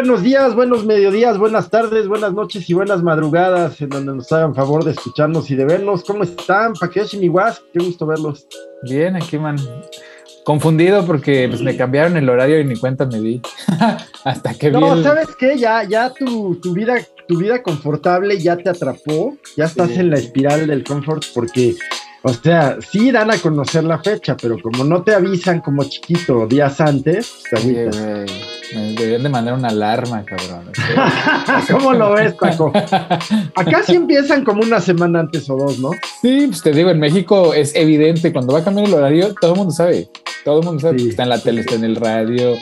Buenos días, buenos mediodías, buenas tardes, buenas noches y buenas madrugadas, en donde nos hagan favor de escucharnos y de vernos. ¿Cómo están? Paquesh y Qué gusto verlos. Bien, aquí, man. Confundido porque pues, me cambiaron el horario y ni cuenta me di. Hasta que No, ¿sabes qué? Ya, ya tu, tu, vida, tu vida confortable ya te atrapó. Ya estás en la espiral del confort porque o sea, sí dan a conocer la fecha, pero como no te avisan como chiquito días antes, pues te Me deberían de mandar una alarma, cabrón. ¿Cómo lo ves, Paco? Acá sí empiezan como una semana antes o dos, ¿no? Sí, pues te digo, en México es evidente, cuando va a cambiar el horario, todo el mundo sabe. Todo el mundo sabe. Está en la tele, está en el radio.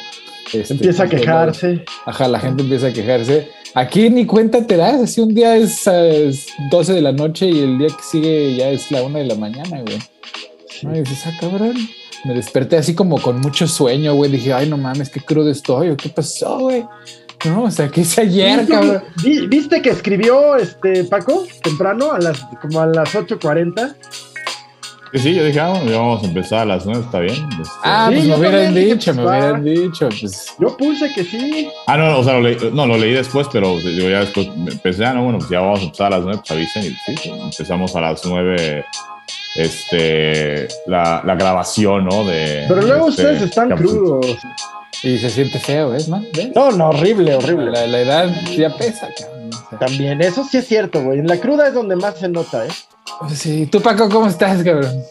Este, empieza a quejarse. Ajá, la gente empieza a quejarse. Aquí ni cuenta te das, así un día es, 12 de la noche y el día que sigue ya es la 1 de la mañana, güey. Y dices, ah, cabrón. Me desperté así como con mucho sueño, güey. Dije, ay, no mames, qué crudo estoy, ¿qué pasó, güey? No, o sea, ¿qué hice ayer, cabrón? ¿Viste que escribió este Paco temprano, a las, como a las 8.40? Sí, yo dije, ah, ya vamos a empezar a las 9, está bien. Este, ah, pues me hubieran dicho, me hubieran dicho. Pues. Yo puse que sí. Ah, no, o sea, lo leí, no, lo leí después, pero yo ya después empecé, ah, no, bueno, pues ya vamos a empezar a las 9, pues avisen y sí, empezamos a las 9 este, la, la grabación, ¿no? De, pero luego este ustedes están crudos. Y se siente feo, ¿ves, man? No, no, horrible, horrible. La, la edad ya pesa, También, eso sí es cierto, güey. En la cruda es donde más se nota, ¿eh? Sí, tú Paco, ¿cómo estás, cabrón?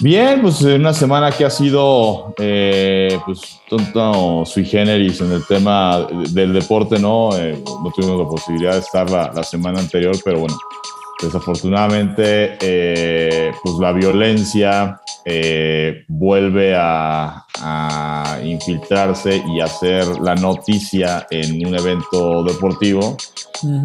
Bien, pues una semana que ha sido eh, pues tonto sui generis en el tema del deporte, ¿no? Eh, no tuvimos la posibilidad de estar la, semana anterior, pero bueno, desafortunadamente eh, pues la violencia eh, vuelve a, a, infiltrarse y hacer la noticia en un evento deportivo.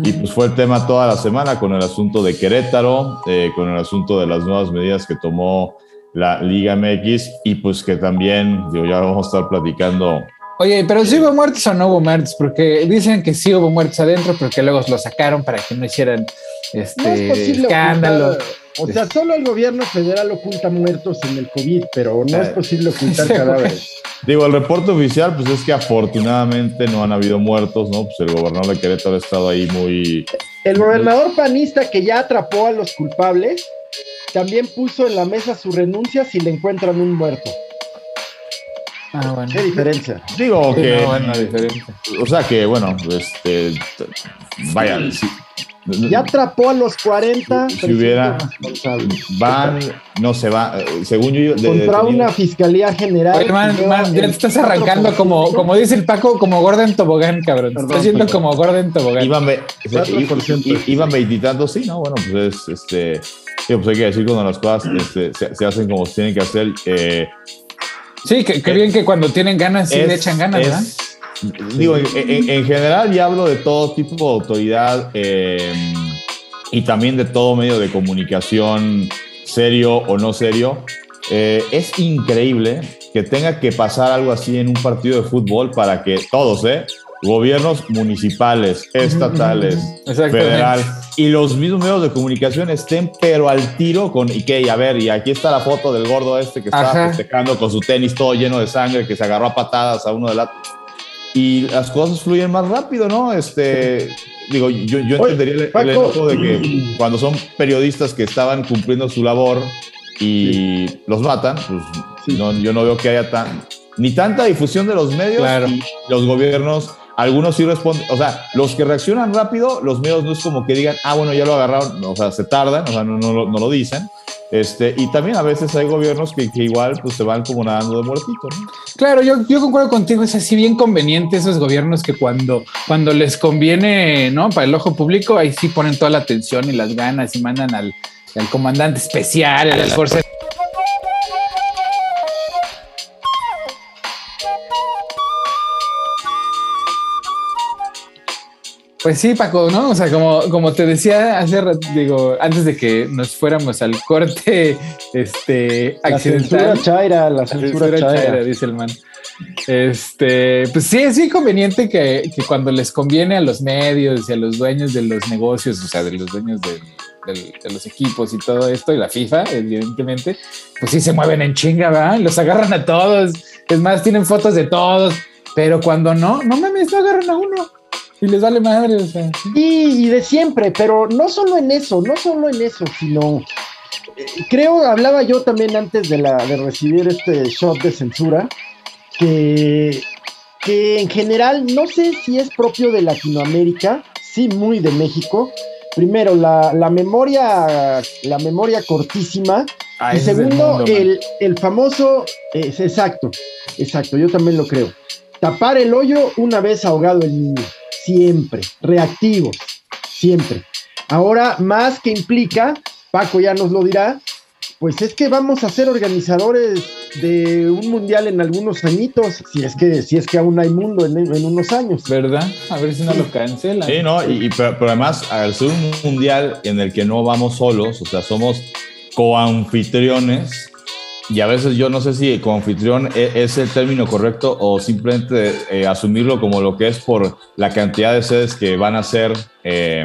Y pues fue el tema toda la semana con el asunto de Querétaro, eh, con el asunto de las nuevas medidas que tomó la Liga MX y pues que también, digo, ya vamos a estar platicando Oye, pero si hubo muertos o no hubo muertos, porque dicen que sí hubo muertos adentro, pero que luego lo sacaron para que no hicieran este escándalo. O sea, solo el gobierno federal oculta muertos en el COVID, pero no es posible ocultar cadáveres. Digo, el reporte oficial, pues es que afortunadamente no han habido muertos, ¿no? Pues el gobernador de Querétaro ha estado ahí muy. El gobernador panista que ya atrapó a los culpables, también puso en la mesa su renuncia si le encuentran un muerto. Ah, bueno. ¿Qué diferencia? Digo que. O sea que, bueno, este. Vaya, ya atrapó a los 40. Si hubiera. Van, no se va. Según yo. Contra una fiscalía general. Oye, man, man, ya te estás arrancando como, como dice el Paco, como Gordon Tobogán, cabrón. Te estás haciendo como Gordon Tobogán. Iban, iban veintitando, sí, ¿no? Bueno, pues es. Este, pues hay que decir cuando las cosas este, se, hacen como se tienen que hacer. Eh, Sí, que, eh, bien que cuando tienen ganas sí le echan ganas, ¿verdad? Digo, en, general ya hablo de todo tipo de autoridad eh, y también de todo medio de comunicación, serio o no serio. Eh, es increíble que tenga que pasar algo así en un partido de fútbol para que todos, ¿eh? gobiernos municipales, estatales, federal y los mismos medios de comunicación estén pero al tiro con y que a ver y aquí está la foto del gordo este que estaba festejando con su tenis todo lleno de sangre que se agarró a patadas a uno de la y las cosas fluyen más rápido, ¿no? Este digo yo, yo entendería el, enojo de que cuando son periodistas que estaban cumpliendo su labor y los matan, pues no, yo no veo que haya tan ni tanta difusión de los medios y los gobiernos algunos sí responden, o sea, los que reaccionan rápido, los medios no es como que digan, ah, bueno, ya lo agarraron, o sea, se tardan, o sea, no, no, no lo dicen. Este, y también a veces hay gobiernos que, que, igual pues se van como nadando de muertito. ¿no? Claro, yo, yo concuerdo contigo, es así bien conveniente esos gobiernos que cuando, cuando les conviene, ¿no? Para el ojo público, ahí sí ponen toda la atención y las ganas y mandan al, al comandante especial, a las fuerzas Pues sí, Paco, ¿no? O sea, como, como te decía hace digo, antes de que nos fuéramos al corte, este, la Censura chaira, la censura, chaira. dice el man. Este, pues sí, es muy conveniente que, que, cuando les conviene a los medios y a los dueños de los negocios, o sea, de los dueños de, de los equipos y todo esto, y la FIFA, evidentemente, pues sí se mueven en chinga, ¿verdad? Los agarran a todos. Es más, tienen fotos de todos Pero cuando no, no mames, no agarran a uno. Y les vale madre, o sea. Y, y de siempre, pero no solo en eso, no solo en eso, sino eh, creo, hablaba yo también antes de, la, de recibir este shot de censura, que, que en general, no sé si es propio de Latinoamérica, sí, muy de México. Primero, la, la memoria, la memoria cortísima. Ah, y segundo, mundo, el, el famoso, es exacto, exacto, yo también lo creo. Tapar el hoyo una vez ahogado el niño, siempre, reactivos, siempre. Ahora, más que implica, Paco ya nos lo dirá, pues es que vamos a ser organizadores de un mundial en algunos añitos, si es que, si es que aún hay mundo en, en unos años. ¿Verdad? A ver si no lo cancelan. Sí, ¿no? Y, y- pero, pero además, al ser un mundial en el que no vamos solos, o sea, somos coanfitriones, y a veces yo no sé si coanfitrión e- es el término correcto o simplemente eh, asumirlo como lo que es por la cantidad de sedes que van a ser eh,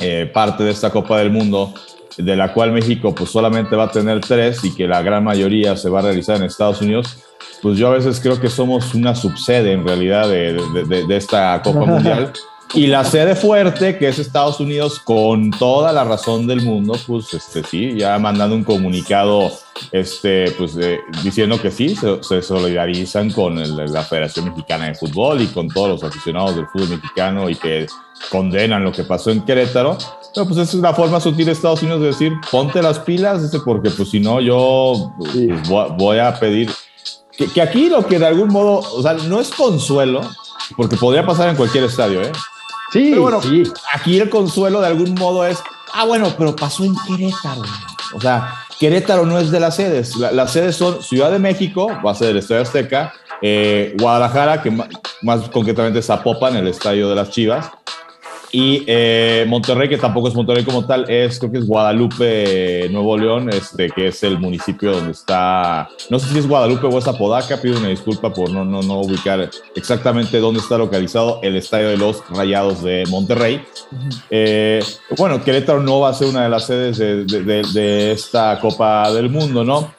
eh, parte de esta Copa del Mundo, de la cual México pues solamente va a tener tres y que la gran mayoría se va a realizar en Estados Unidos. Pues yo a veces creo que somos una subsede en realidad de, de- de- de esta Copa Mundial. Y la sede fuerte, que es Estados Unidos, con toda la razón del mundo, pues este, sí, ya mandando un comunicado este, pues, eh, diciendo que sí, se, se solidarizan con el- la Federación Mexicana de Fútbol y con todos los aficionados del fútbol mexicano y que condenan lo que pasó en Querétaro. Pero pues es una forma sutil de Estados Unidos de decir, ponte las pilas, porque pues si no yo pues, voy a pedir... Que, que aquí lo que de algún modo, o sea, no es consuelo, porque podría pasar en cualquier estadio, ¿eh? Sí, Pero bueno, sí. aquí el consuelo de algún modo es, ah, bueno, pero pasó en Querétaro. O sea, Querétaro no es de las sedes. La- las sedes son Ciudad de México, va a ser el Estadio Azteca, eh, Guadalajara, que ma- más concretamente Zapopan, el Estadio de las Chivas, y eh, Monterrey, que tampoco es Monterrey como tal, es creo que es Guadalupe, Nuevo León, este, que es el municipio donde está, no sé si es Guadalupe o es Apodaca, pido una disculpa por no, no, no ubicar exactamente dónde está localizado el estadio de los Rayados de Monterrey. Eh, bueno, Querétaro no va a ser una de las sedes de, de- de- de esta Copa del Mundo, ¿no?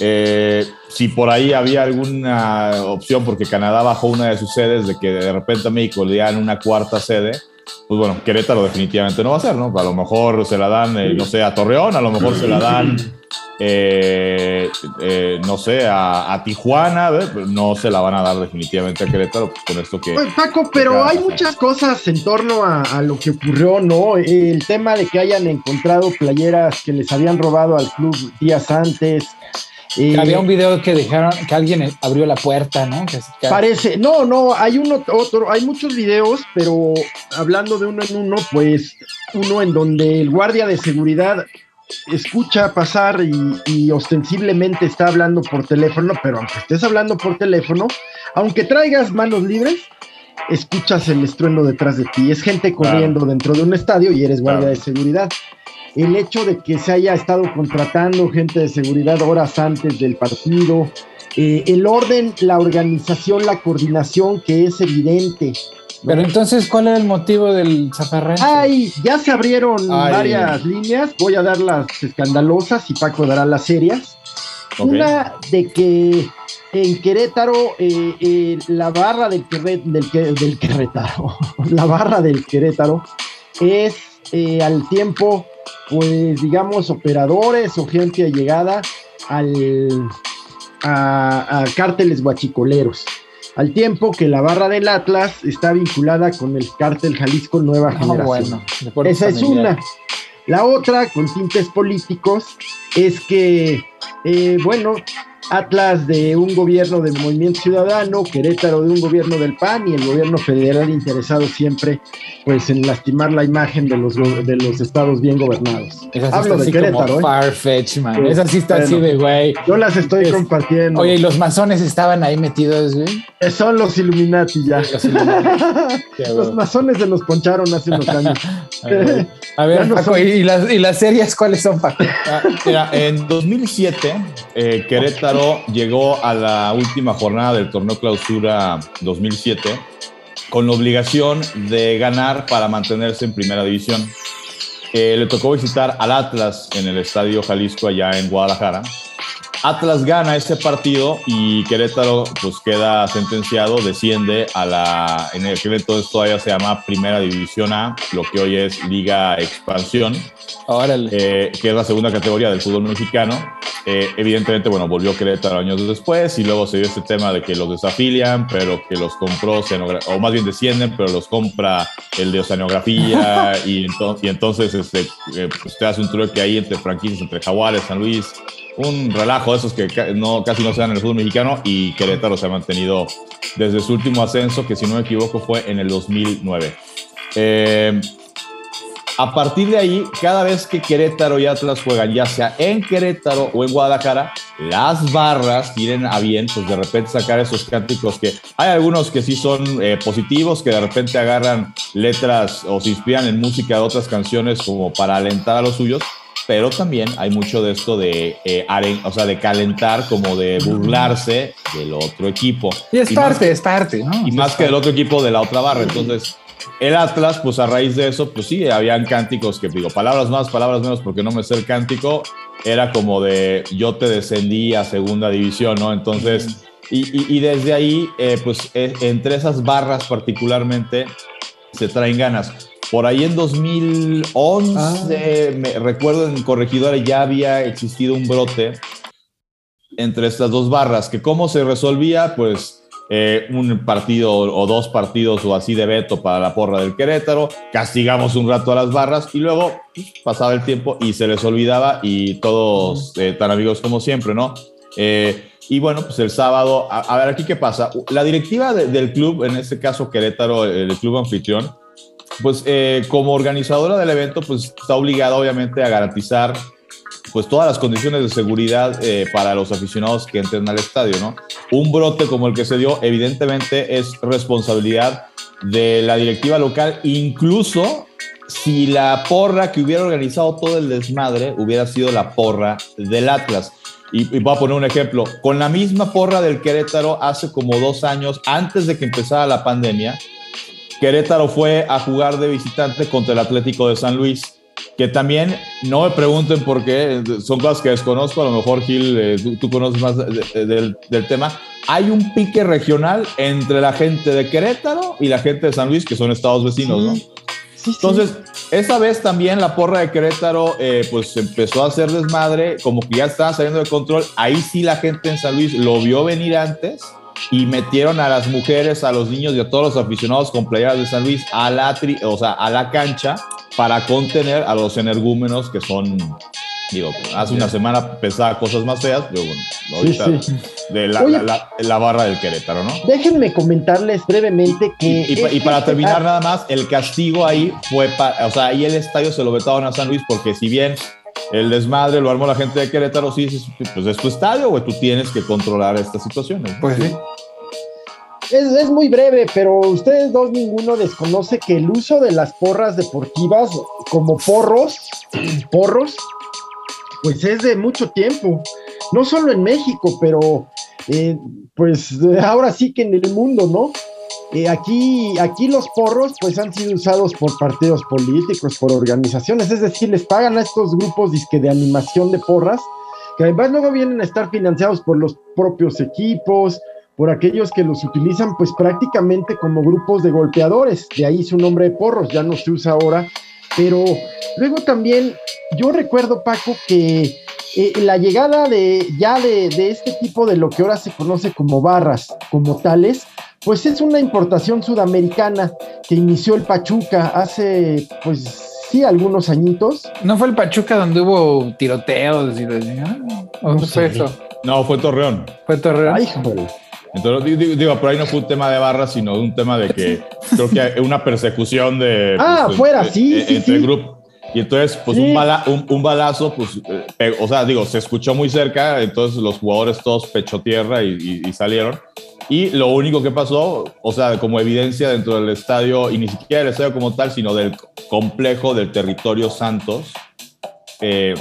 Eh, si por ahí había alguna opción, porque Canadá bajó una de sus sedes, de que de repente a México le dieran una cuarta sede, pues bueno, Querétaro definitivamente no va a ser, ¿no? A lo mejor se la dan, eh, no sé, a Torreón, a lo mejor se la dan, eh, eh, no sé, a, a Tijuana, no se la van a dar definitivamente a Querétaro, pues con esto que... Oye, Paco, pero hay muchas cosas en torno a, a lo que ocurrió, ¿no? El tema de que hayan encontrado playeras que les habían robado al club días antes. Que Había un video que dejaron, que alguien abrió la puerta, ¿no? Que, que- Parece, no, no, hay uno, otro, hay muchos videos, pero hablando de uno en uno, pues uno en donde el guardia de seguridad escucha pasar y, y ostensiblemente está hablando por teléfono, pero aunque estés hablando por teléfono, aunque traigas manos libres, escuchas el estruendo detrás de ti. Es gente corriendo dentro de un estadio y eres guardia Claro. de seguridad. El hecho de que se haya estado contratando gente de seguridad horas antes del partido, eh, el orden, la organización, la coordinación que es evidente. ¿no? Pero entonces, ¿cuál era el motivo del zafarrancho? Ay, ya se abrieron Ay. varias líneas. Voy a dar las escandalosas y Paco dará las serias. Una de que en Querétaro, eh, eh, la barra del, del, Que- del Querétaro, la barra del Querétaro es eh, al tiempo, pues digamos, operadores o gente allegada al, a, a cárteles guachicoleros. Al tiempo que la barra del Atlas está vinculada con el cártel Jalisco Nueva Ah, Generación. bueno, Esa es familiar. una. La otra, con tintes políticos, es que, eh, bueno, Atlas de un gobierno del Movimiento Ciudadano, Querétaro de un gobierno del PAN y el gobierno federal interesado siempre, pues, en lastimar la imagen de los, de los estados bien gobernados. Esa sí Hablo está de así Querétaro, como ¿eh? Farfetch, man. Sí, Esa sí está así de güey. Yo las estoy Es- compartiendo. Oye, y los masones estaban ahí metidos, güey. Eh, Son los Illuminati ya. Los Illuminati. Los masones se nos poncharon hace unos años. A ver, a ver, Ya no Paco, son- ¿y, y las, ¿y las series cuáles son, Paco? Ah, Mira, en 2007, eh, Querétaro llegó a la última jornada del torneo Clausura 2007 con la obligación de ganar para mantenerse en primera división. Eh, le tocó visitar al Atlas en el Estadio Jalisco allá en Guadalajara. Atlas gana ese partido y Querétaro pues queda sentenciado, desciende a la, en el entonces todavía se llama Primera División A, lo que hoy es Liga Expansión, eh, que es la segunda categoría del fútbol mexicano. Eh, evidentemente, bueno, volvió Querétaro años después y luego se dio este tema de que los desafilian, pero que los compró, o más bien descienden, pero los compra el de Oceanografía y, y entonces este, eh, usted hace un truque ahí entre franquicias, entre Jaguares, San Luis, un relajo de esos que no, casi no se dan en el fútbol mexicano y Querétaro se ha mantenido desde su último ascenso, que si no me equivoco fue en el 2009. Eh, a partir de ahí, cada vez que Querétaro y Atlas juegan, ya sea en Querétaro o en Guadalajara, las barras tienen a bien, pues de repente sacar esos cánticos que hay algunos que sí son eh, positivos, que de repente agarran letras o se inspiran en música de otras canciones como para alentar a los suyos, pero también hay mucho de esto de, eh, o sea, de calentar, como de burlarse del otro equipo. Y es parte, es parte, Y más que del otro equipo de la otra barra. Entonces, el Atlas, pues a raíz de eso, pues sí, habían cánticos que digo, palabras más, palabras menos, porque no me sé el cántico, era como de yo te descendí a segunda división, ¿no? Entonces, y, y, desde ahí, eh, pues eh, entre esas barras particularmente, se traen ganas. Por ahí en 2011, ah. me recuerdo en Corregidora ya había existido un brote entre estas dos barras, que cómo se resolvía, pues eh, un partido o dos partidos o así de veto para la porra del Querétaro, castigamos un rato a las barras y luego pues, pasaba el tiempo y se les olvidaba y todos eh, tan amigos como siempre, ¿no? Eh, y bueno, pues el sábado, a, ver aquí qué pasa. La directiva del club, en este caso Querétaro, el club anfitrión, pues eh, como organizadora del evento, pues está obligada obviamente a garantizar pues todas las condiciones de seguridad eh, para los aficionados que entren al estadio, ¿no? Un brote como el que se dio, evidentemente es responsabilidad de la directiva local, incluso si la porra que hubiera organizado todo el desmadre hubiera sido la porra del Atlas. Y, y, voy a poner un ejemplo, con la misma porra del Querétaro hace como dos años, antes de que empezara la pandemia, Querétaro fue a jugar de visitante contra el Atlético de San Luis, que también no me pregunten por qué, son cosas que desconozco, a lo mejor Gil, eh, tú, conoces más del, tema. Hay un pique regional entre la gente de Querétaro y la gente de San Luis, que son estados vecinos, ¿no? Entonces, esa vez también la porra de Querétaro, eh, pues empezó a hacer desmadre, como que ya estaba saliendo de control. Ahí sí la gente en San Luis lo vio venir antes y metieron a las mujeres, a los niños y a todos los aficionados con playeras de San Luis a la, o sea, a la cancha para contener a los energúmenos que son, digo, hace una semana pesaba cosas más feas, pero bueno, ahorita de la, barra del Querétaro, ¿no? Déjenme comentarles brevemente que... Y, para terminar nada más, el castigo ahí fue, para, o sea, ahí el estadio se lo vetaron a San Luis porque si bien el desmadre lo armó la gente de Querétaro, sí, pues es tu estadio, güey, tú tienes que controlar estas situaciones. Pues sí. Es, muy breve, pero ustedes dos ninguno desconoce que el uso de las porras deportivas como porros, porros, pues es de mucho tiempo. No solo en México, pero eh, pues ahora sí que en el mundo, ¿no? Eh, aquí, aquí los porros pues han sido usados por partidos políticos, por organizaciones, es decir, les pagan a estos grupos disque de animación de porras, que además luego vienen a estar financiados por los propios equipos, por aquellos que los utilizan pues prácticamente como grupos de golpeadores, de ahí su nombre de porros, ya no se usa ahora, pero luego también yo recuerdo Paco que eh, la llegada de ya de, de este tipo de lo que ahora se conoce como barras, como tales, pues es una importación sudamericana que inició el Pachuca hace, pues sí, algunos añitos. ¿No fue el Pachuca donde hubo tiroteos y no, fue eso? No, fue Torreón. Fue Torreón. Ay, Entonces, digo, por ahí no fue un tema de barras, sino un tema de que creo que hay una persecución de. Ah, pues, fuera, sí. sí, entre grupos. Y entonces, pues un, un, balazo, pues, eh, o sea, digo, se escuchó muy cerca, entonces los jugadores todos pecho tierra y, y salieron. Y lo único que pasó, o sea, como evidencia dentro del estadio, y ni siquiera del estadio como tal, sino del complejo del territorio Santos, eh,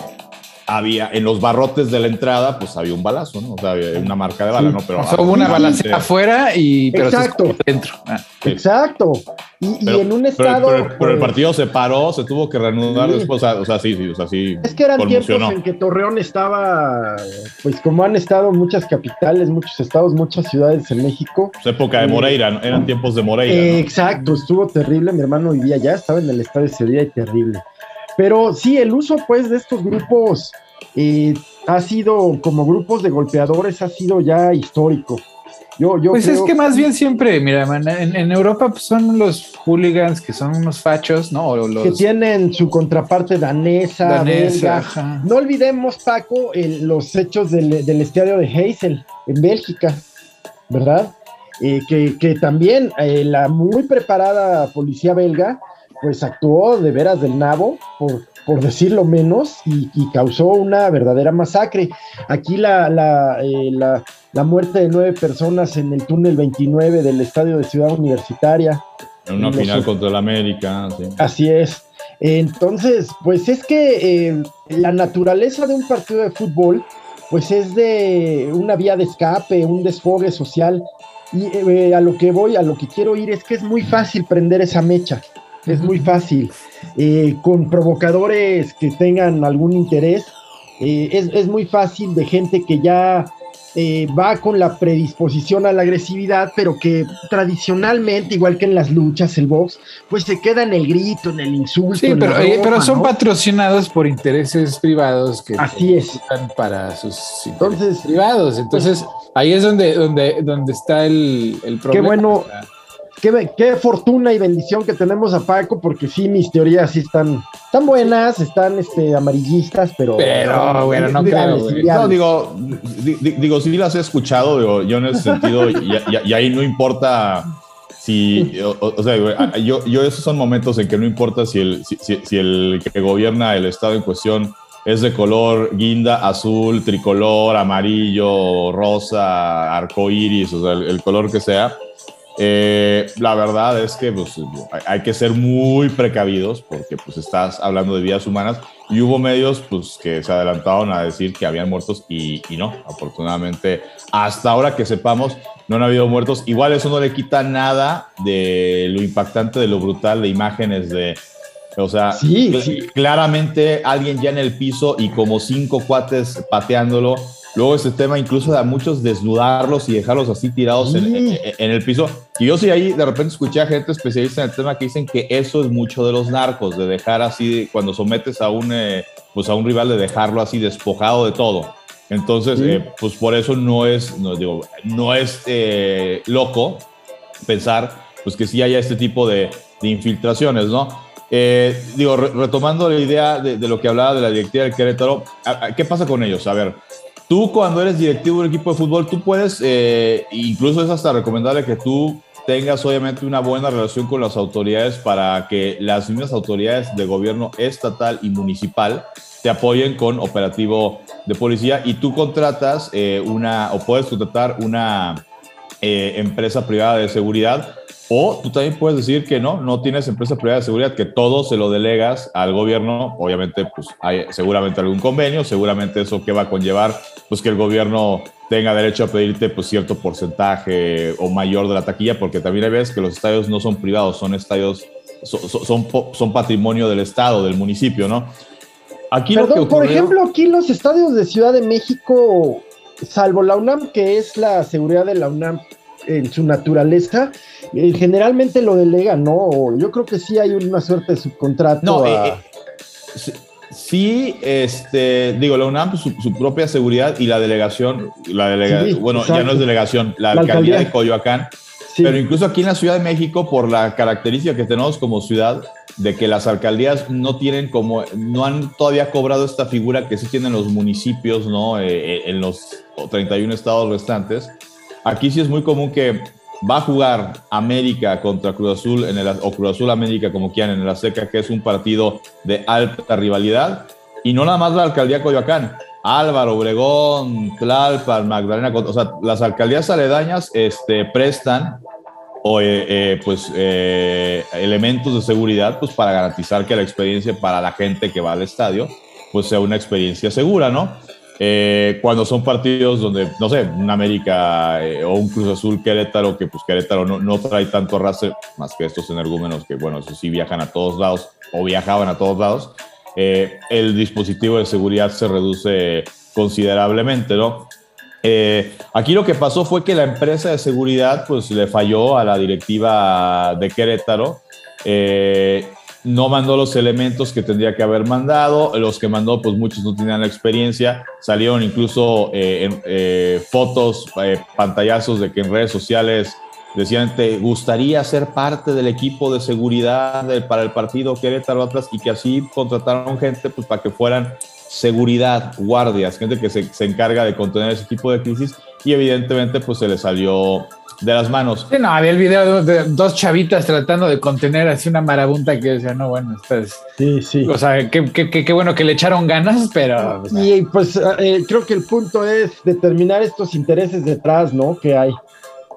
había en los barrotes de la entrada, pues había un balazo, ¿no? O sea, había una marca de bala, ¿no? Pero hubo una balacera afuera y pero Exacto. dentro. Ah, Exacto. Y, en un estado. Pero, el partido se paró, se tuvo que reanudar después. O sea, sí, sí, o sea, sí. Es que eran tiempos en que Torreón estaba, pues como han estado muchas capitales, muchos estados, muchas ciudades en México. Pues época de Moreira, eran tiempos de Moreira. Exacto, estuvo terrible. Mi hermano vivía allá, estaba en el estadio ese día y terrible. Pero sí, el uso, pues, de estos grupos eh, ha sido, como grupos de golpeadores, ha sido ya histórico pues es que más bien siempre, mira, en, Europa pues, son los hooligans que son unos fachos, ¿no? los... Que tienen su contraparte danesa, danesa No olvidemos, Paco, los hechos del, estadio de Heysel en Bélgica, ¿verdad? Eh, que, también eh, la muy preparada policía belga, pues actuó de veras del nabo por, por decirlo menos, y, causó una verdadera masacre. Aquí la, la, eh, la la muerte de nueve personas en el túnel 29 del estadio de Ciudad Universitaria. En una final contra el América. Así es. Entonces, pues es que eh, la naturaleza de un partido de fútbol, pues es de una vía de escape, un desfogue social. Y eh, a lo que voy, a lo que quiero ir es que es muy fácil prender esa mecha. Es muy fácil. Eh, con provocadores que tengan algún interés, es, es muy fácil de gente que ya eh, va con la predisposición a la agresividad, pero que tradicionalmente, igual que en las luchas, el box, pues se queda en el grito, en el insulto. Sí, pero, eh, pero son patrocinados por intereses privados que Así es. para sus Entonces, privados. Entonces, ahí es donde, donde, donde está el, el problema. Qué bueno. Qué, fortuna y bendición que tenemos a Paco, porque sí, mis teorías sí están, tan buenas, están este, amarillistas, pero. Pero, bueno, no creo. No, digo, digo, sí las he escuchado, digo, yo en ese sentido, y, ahí no importa si. O, sea, yo, yo, esos son momentos en que no importa si el, si, el que gobierna el estado en cuestión es de color guinda, azul, tricolor, amarillo, rosa, arcoíris, o sea, el color que sea eh, la verdad es que pues, hay que ser muy precavidos porque pues, estás hablando de vidas humanas y hubo medios pues, que se adelantaron a decir que habían muertos y, no, afortunadamente hasta ahora que sepamos no han habido muertos. Igual eso no le quita nada de lo impactante, de lo brutal de imágenes de... O sea, claramente alguien ya en el piso y como cinco cuates pateándolo Luego ese tema incluso de a muchos desnudarlos y dejarlos así tirados en, el piso. Y yo sí ahí de repente escuché a gente especialista en el tema que dicen que eso es mucho de los narcos, de dejar así, cuando sometes a un, eh, pues a un rival, de dejarlo así despojado de todo. Entonces, eh, pues por eso no es, no, digo, no es eh, loco pensar pues que sí haya este tipo de, infiltraciones, ¿no? Digo, retomando la idea de, de, lo que hablaba de la directiva del Querétaro, ¿qué pasa con ellos? A ver, Tú cuando eres directivo de un equipo de fútbol, tú puedes, eh, incluso es hasta recomendable que tú tengas obviamente una buena relación con las autoridades para que las mismas autoridades de gobierno estatal y municipal te apoyen con operativo de policía y tú contratas eh, una o puedes contratar una eh, empresa privada de seguridad o tú también puedes decir que no, no tienes empresa privada de seguridad, que todo se lo delegas al gobierno. Obviamente, pues hay seguramente algún convenio, seguramente eso que va a conllevar, pues que el gobierno tenga derecho a pedirte pues cierto porcentaje o mayor de la taquilla, porque también hay veces que los estadios no son privados, son estadios, son, son, patrimonio del estado, del municipio, ¿no? Aquí Perdón, por ejemplo, aquí los estadios de Ciudad de México, salvo la UNAM, que es la seguridad de la UNAM en su naturaleza, eh, generalmente lo delega, ¿no? Yo creo que sí hay una suerte de subcontrato. No, eh, eh, sí, este, digo, la UNAM, su, propia seguridad y la delegación, la delegación, bueno, ya no es delegación, la, alcaldía, de Coyoacán, pero incluso aquí en la Ciudad de México, por la característica que tenemos como ciudad, de que las alcaldías no tienen como, no han todavía cobrado esta figura que sí tienen los municipios, ¿no? en los 31 estados restantes. Aquí sí es muy común que va a jugar América contra Cruz Azul en el, o Cruz Azul América, como quieran, en el Azteca, que es un partido de alta rivalidad. Y no nada más la alcaldía Coyoacán, Álvaro, Obregón, Tlalpan, Magdalena, o sea, las alcaldías aledañas este, prestan o, eh, eh, pues, eh, elementos de seguridad pues, para garantizar que la experiencia para la gente que va al estadio pues sea una experiencia segura, ¿no? Cuando son partidos donde, no sé, un América o un Cruz Azul Querétaro, que pues Querétaro no, no trae tanto arrastre, más que estos energúmenos que, bueno, eso sí viajan a todos lados o viajaban a todos lados, eh, el dispositivo de seguridad se reduce considerablemente, ¿no? aquí lo que pasó fue que la empresa de seguridad pues le falló a la directiva de Querétaro. No mandó los elementos que tendría que haber mandado, los que mandó pues muchos no tenían la experiencia, salieron incluso eh, eh, fotos, eh, pantallazos de que en redes sociales decían, ¿te gustaría ser parte del equipo de seguridad para el partido Querétaro Atlas? Y que así contrataron gente pues para que fueran seguridad, guardias, gente que se, se encarga de contener ese tipo de crisis y evidentemente pues se le salió de las manos. Sí, no, había el video de, dos chavitas tratando de contener así una marabunta que decía, no, bueno, pues. Sí, sí. O sea, qué, bueno que le echaron ganas, pero. y pues eh, creo que el punto es determinar estos intereses detrás, ¿no? Que hay.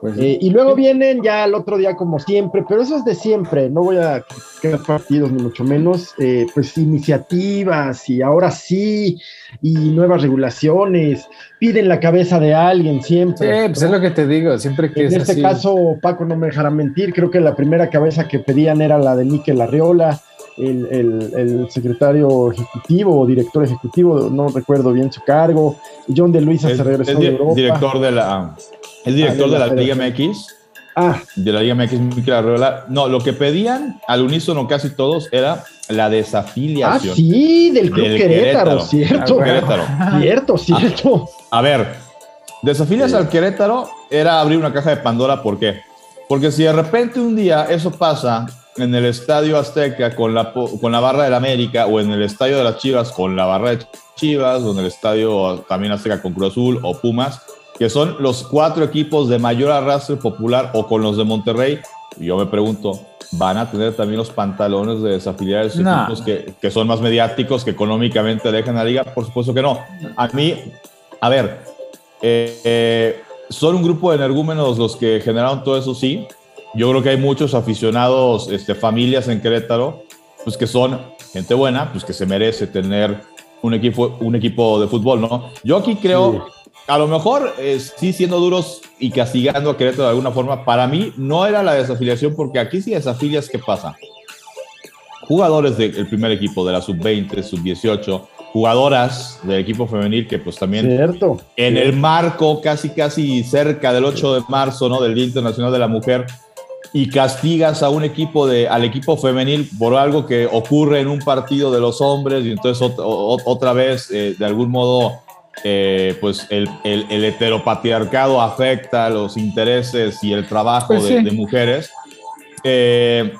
Pues eh, y luego vienen ya el otro día como siempre, pero eso es de siempre, no voy a crear partidos ni mucho menos, eh, pues iniciativas y ahora sí, y nuevas regulaciones, piden la cabeza de alguien siempre. Sí, pues es lo que te digo, siempre que en este caso, Paco no me dejará mentir, creo que la primera cabeza que pedían era la de Miquel Arriola, el, el, secretario ejecutivo o director ejecutivo, no recuerdo bien su cargo, John de Luisa se regresó de Europa. Director de la el director de la, Liga MX. Ah. De la Liga MX, Miquel Arreola. No, lo que pedían al unísono casi todos era la desafiliación. Ah, sí, del Club Querétaro, cierto. Querétaro. Cierto, cierto. A, ver, desafilias al Querétaro era abrir una caja de Pandora, ¿por qué? Porque si de repente un día eso pasa en el Estadio Azteca con la, con la barra del América o en el Estadio de las Chivas con la barra de Chivas o en el Estadio también Azteca con Cruz Azul o Pumas, que son los cuatro equipos de mayor arrastre popular o con los de Monterrey. yo me pregunto, ¿van a tener también los pantalones de desafiliar a esos equipos que, que, son más mediáticos, que económicamente dejan la liga? Por supuesto que no. A mí, a ver, eh, eh, son un grupo de energúmenos los que generaron todo eso, sí. Yo creo que hay muchos aficionados, este, familias en Querétaro, pues que son gente buena, pues que se merece tener un equipo, un equipo de fútbol, ¿no? Yo aquí creo a lo mejor eh, sí siendo duros y castigando a Querétaro de alguna forma, para mí no era la desafiliación, porque aquí sí desafilias, ¿qué pasa? Jugadores del primer equipo, de la sub-20, sub-18, jugadoras del equipo femenil que pues también Cierto. en el marco casi casi cerca del 8 de marzo, ¿no? del Día Internacional de la Mujer y castigas a un equipo de al equipo femenil por algo que ocurre en un partido de los hombres y entonces otra, vez eh, de algún modo eh, pues el, el, heteropatriarcado afecta los intereses y el trabajo pues de, mujeres. Eh,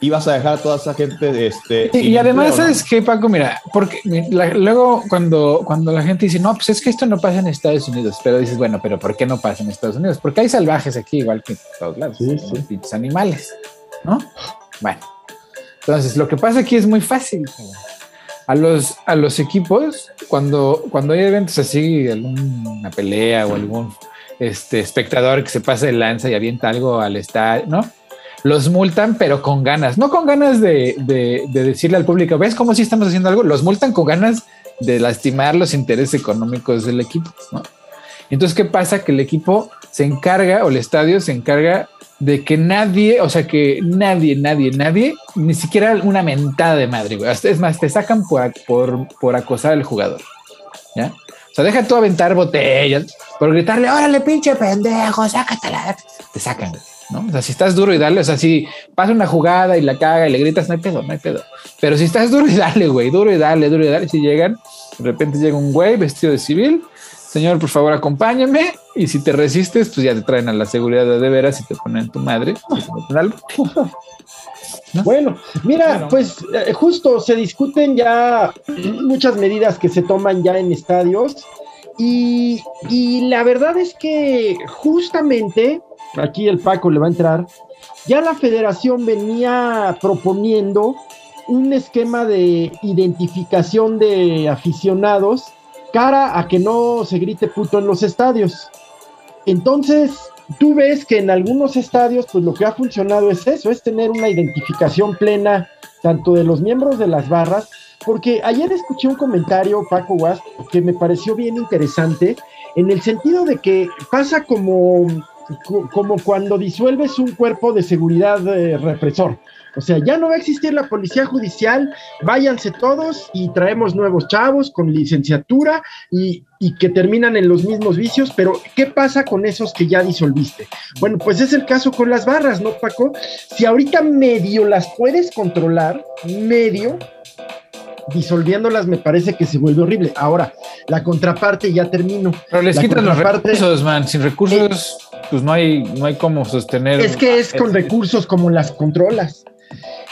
ibas a dejar a toda esa gente. Este, y, además, ¿sabes qué, Paco? Mira, porque luego cuando, cuando la gente dice, no, pues es que esto no pasa en Estados Unidos, pero dices, bueno, pero ¿por qué no pasa en Estados Unidos? Porque hay salvajes aquí, igual que en todos lados, sí, animales, ¿no? Bueno, entonces lo que pasa aquí es muy fácil a los, a los equipos, cuando, cuando hay eventos así, alguna pelea o algún este, espectador que se pasa de lanza y avienta algo al estadio, ¿no? Los multan, pero con ganas, no con ganas de, de, decirle al público, ¿ves cómo si estamos haciendo algo? Los multan con ganas de lastimar los intereses económicos del equipo, ¿no? Entonces, ¿qué pasa? Que el equipo se encarga, o el estadio se encarga de que nadie, o sea, que nadie, nadie, nadie, ni siquiera una mentada de madre, güey. Es más, te sacan por, por, por acosar al jugador. ¿Ya? O sea, deja tú aventar botellas por gritarle, órale, pinche pendejo, sácatela. Te sacan, ¿no? O sea, si estás duro y dale, o sea, si pasa una jugada y la caga y le gritas, no hay pedo, no hay pedo. Pero si estás duro y dale, güey, duro y dale, duro y dale, si llegan, de repente llega un güey vestido de civil señor, por favor, acompáñame. Y si te resistes, pues ya te traen a la seguridad de, veras y te ponen tu madre. Bueno, mira, pues eh, justo se discuten ya muchas medidas que se toman ya en estadios. Y, y, la verdad es que justamente, aquí el Paco le va a entrar, ya la federación venía proponiendo un esquema de identificación de aficionados cara a que no se grite puto en los estadios. Entonces, tú ves que en algunos estadios, pues lo que ha funcionado es eso, es tener una identificación plena tanto de los miembros de las barras porque ayer escuché un comentario, Paco Guas, que me pareció bien interesante, en el sentido de que pasa como, como cuando disuelves un cuerpo de seguridad eh, represor. O sea, ya no va a existir la policía judicial, váyanse todos y traemos nuevos chavos con licenciatura y, y, que terminan en los mismos vicios, pero ¿qué pasa con esos que ya disolviste? Bueno, pues es el caso con las barras, ¿no, Paco? Si ahorita medio las puedes controlar, medio, disolviéndolas me parece que se vuelve horrible. Ahora, la contraparte ya termino. Pero les quitan los recursos, man. Sin recursos, pues no hay, no hay cómo sostener. Es que es con recursos como las controlas.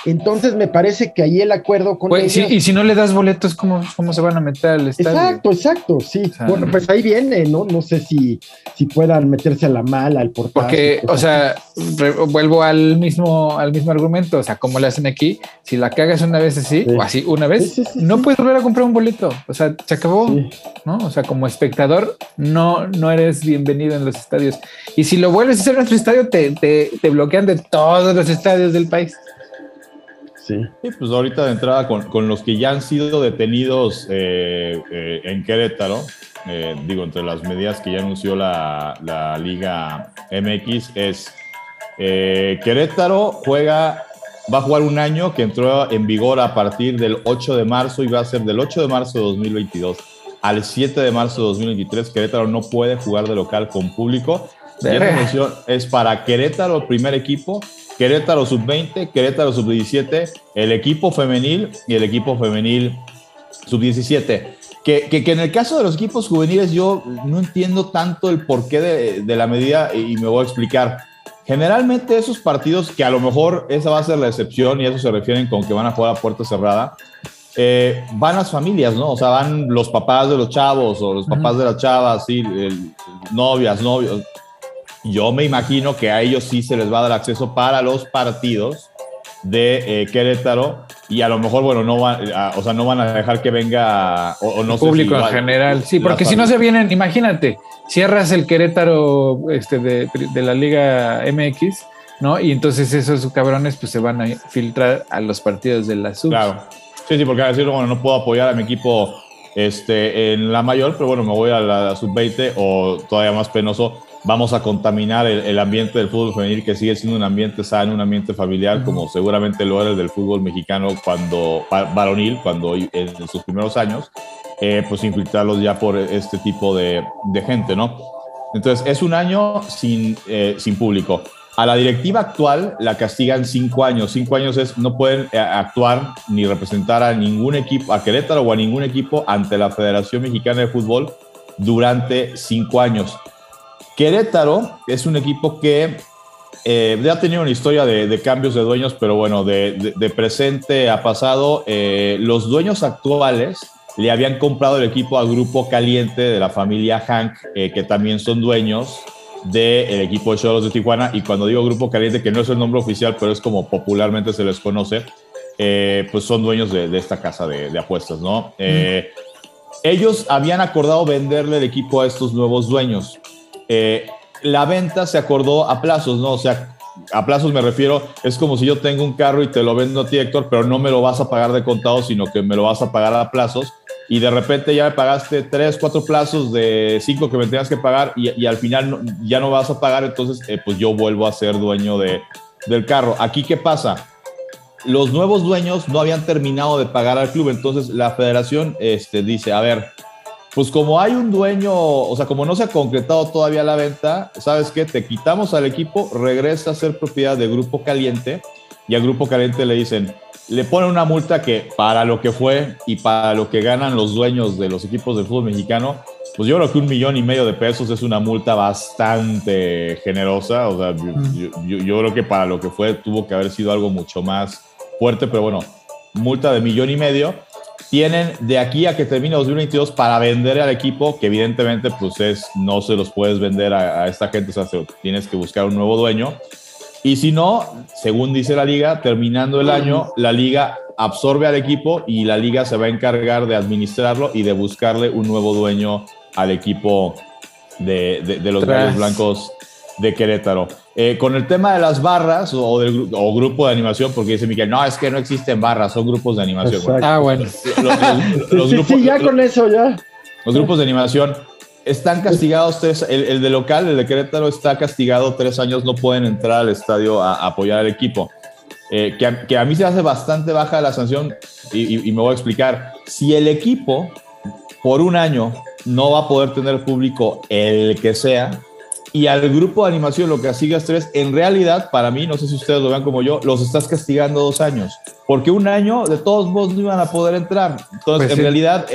Entonces me parece que ahí el acuerdo con pues, y si no le das boletos, ¿cómo, ¿cómo se van a meter al estadio? Exacto, exacto, sí. bueno, pues ahí viene, ¿no? No sé si, si puedan meterse a la mala, al portal. Porque, o sea, vuelvo al mismo, al mismo argumento, o sea, como le hacen aquí, si la cagas una vez así, o así una vez, no puedes volver a comprar un boleto, o sea, se acabó, ¿no? O sea, como espectador, no, no eres bienvenido en los estadios. Y si lo vuelves a hacer en nuestro estadio, te, te, te bloquean de todos los estadios del país. Sí. pues ahorita de entrada con, los que ya han sido detenidos eh, eh, en Querétaro, eh, digo, entre las medidas que ya anunció la, la Liga MX es Querétaro juega, va a jugar un año que entró en vigor a partir del 8 de marzo y va a ser del 8 de marzo de 2022 al 7 de marzo de 2023. Querétaro no puede jugar de local con público. Y esta es para Querétaro, primer equipo, Querétaro sub-20, Querétaro sub-17, el equipo femenil y el equipo femenil sub-17. Que, que, en el caso de los equipos juveniles yo no entiendo tanto el porqué de, de, la medida y me voy a explicar. Generalmente esos partidos, que a lo mejor esa va a ser la excepción y eso se refieren con que van a jugar a puerta cerrada, eh, van las familias, ¿no? O sea, van los papás de los chavos o los papás de las chavas, sí, novias, novios, yo me imagino que a ellos sí se les va a dar acceso para los partidos de eh, Querétaro y a lo mejor, bueno, no van, o sea, no van a dejar que venga o, no público en general. Sí, porque si no se vienen, imagínate, cierras el Querétaro este, de, de, la Liga MX, ¿no? Y entonces esos cabrones pues se van a filtrar a los partidos de la sub. Claro. Sí, sí, porque a decir, bueno, no puedo apoyar a mi equipo este, en la mayor, pero bueno, me voy a la sub-20 o todavía más penoso, vamos a contaminar el, ambiente del fútbol femenil que sigue siendo un ambiente sano, un ambiente familiar, como seguramente lo era el del fútbol mexicano cuando varonil, cuando en sus primeros años, eh, pues infiltrarlos ya por este tipo de, gente, ¿no? Entonces, es un año sin, eh, sin público. A la directiva actual la castigan cinco años. Cinco años es no pueden eh, actuar ni representar a ningún equipo, a Querétaro o a ningún equipo ante la Federación Mexicana de Fútbol durante cinco años. Querétaro es un equipo que eh, ya ha tenido una historia de, cambios de dueños, pero bueno, de, presente a pasado, eh, los dueños actuales le habían comprado el equipo al Grupo Caliente de la familia Hank, eh, que también son dueños del equipo de Choros de Tijuana. Y cuando digo Grupo Caliente, que no es el nombre oficial, pero es como popularmente se les conoce, pues son dueños de, esta casa de, apuestas, ¿no? Ellos habían acordado venderle el equipo a estos nuevos dueños. Eh, la venta se acordó a plazos, ¿no? O sea, a plazos me refiero, es como si yo tengo un carro y te lo vendo a ti, Héctor, pero no me lo vas a pagar de contado, sino que me lo vas a pagar a plazos. Y de repente ya me pagaste tres, cuatro plazos de cinco que me tenías que pagar y, al final ya no vas a pagar, entonces eh, pues yo vuelvo a ser dueño de, del carro. Aquí, ¿qué pasa? Los nuevos dueños no habían terminado de pagar al club, entonces la federación este, dice, a ver, pues como hay un dueño, o sea, como no se ha concretado todavía la venta, ¿sabes qué? Te quitamos al equipo, regresa a ser propiedad de Grupo Caliente y al Grupo Caliente le dicen, le ponen una multa que para lo que fue y para lo que ganan los dueños de los equipos de fútbol mexicano, pues yo creo que un millón y medio de pesos es una multa bastante generosa, o sea, yo, yo creo que para lo que fue tuvo que haber sido algo mucho más fuerte, pero bueno, multa de millón y medio tienen de aquí a que termine 2022 para vender al equipo, que evidentemente pues es, no se los puedes vender a, esta gente, o sea, tienes que buscar un nuevo dueño. Y si no, según dice la liga, terminando el año, la liga absorbe al equipo y la liga se va a encargar de administrarlo y de buscarle un nuevo dueño al equipo de, de, los Gallos Blancos de Querétaro. Eh, con el tema de las barras o, del, o grupo de animación, porque dice Miguel, no, es que no existen barras, son grupos de animación. ah, bueno. Los, grupos, ya con eso, ya. Los grupos de animación están castigados tres, el, de local, el de Querétaro está castigado tres años, no pueden entrar al estadio a, apoyar al equipo. Eh, que, a, mí se hace bastante baja la sanción y, y me voy a explicar. Si el equipo por un año no va a poder tener público el que sea, y al grupo de animación lo que castigas tres, en realidad, para mí, no sé si ustedes lo vean como yo, los estás castigando dos años, porque un año de todos modos no iban a poder entrar. Entonces, pues en realidad,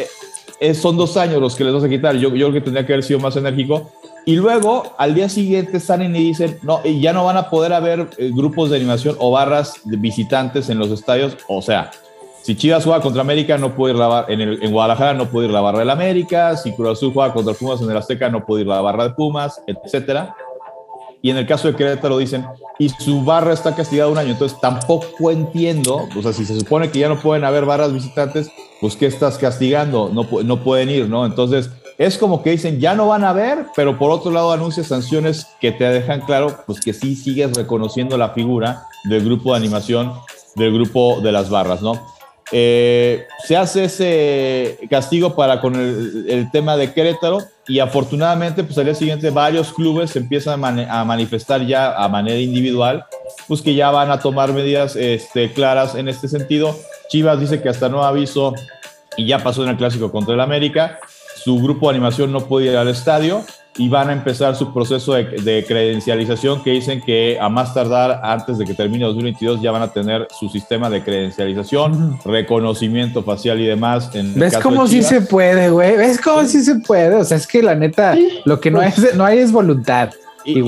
eh, son dos años los que les vas a quitar. Yo, yo creo que tendría que haber sido más enérgico. Y luego, al día siguiente, salen y dicen, no, ya no van a poder haber eh, grupos de animación o barras de visitantes en los estadios. O sea, si Chivas juega contra América, no puede ir la barra, en, Guadalajara no puede ir la barra del América. Si Cruz Azul juega contra Pumas en el Azteca, no puede ir la barra de Pumas, etcétera. Y en el caso de Querétaro dicen, y su barra está castigada un año. Entonces tampoco entiendo, o sea, si se supone que ya no pueden haber barras visitantes, pues ¿qué estás castigando? No, no pueden ir, ¿no? Entonces es como que dicen, ya no van a ver, pero por otro lado anuncia sanciones que te dejan claro, pues que sí sigues reconociendo la figura del grupo de animación, del grupo de las barras, ¿no? Eh, se hace ese castigo para con el, tema de Querétaro y afortunadamente pues al día siguiente varios clubes empiezan a, manifestar ya a manera individual pues que ya van a tomar medidas este, claras en este sentido. Chivas dice que hasta no aviso y ya pasó en el clásico contra el América, su grupo de animación no puede ir al estadio y van a empezar su proceso de, credencialización que dicen que a más tardar antes de que termine 2022 ya van a tener su sistema de credencialización, reconocimiento facial y demás. ¿Ves cómo sí se puede, güey? ¿Ves cómo sí se puede? O sea, es que la neta, lo que no, es, no hay es voluntad. Y,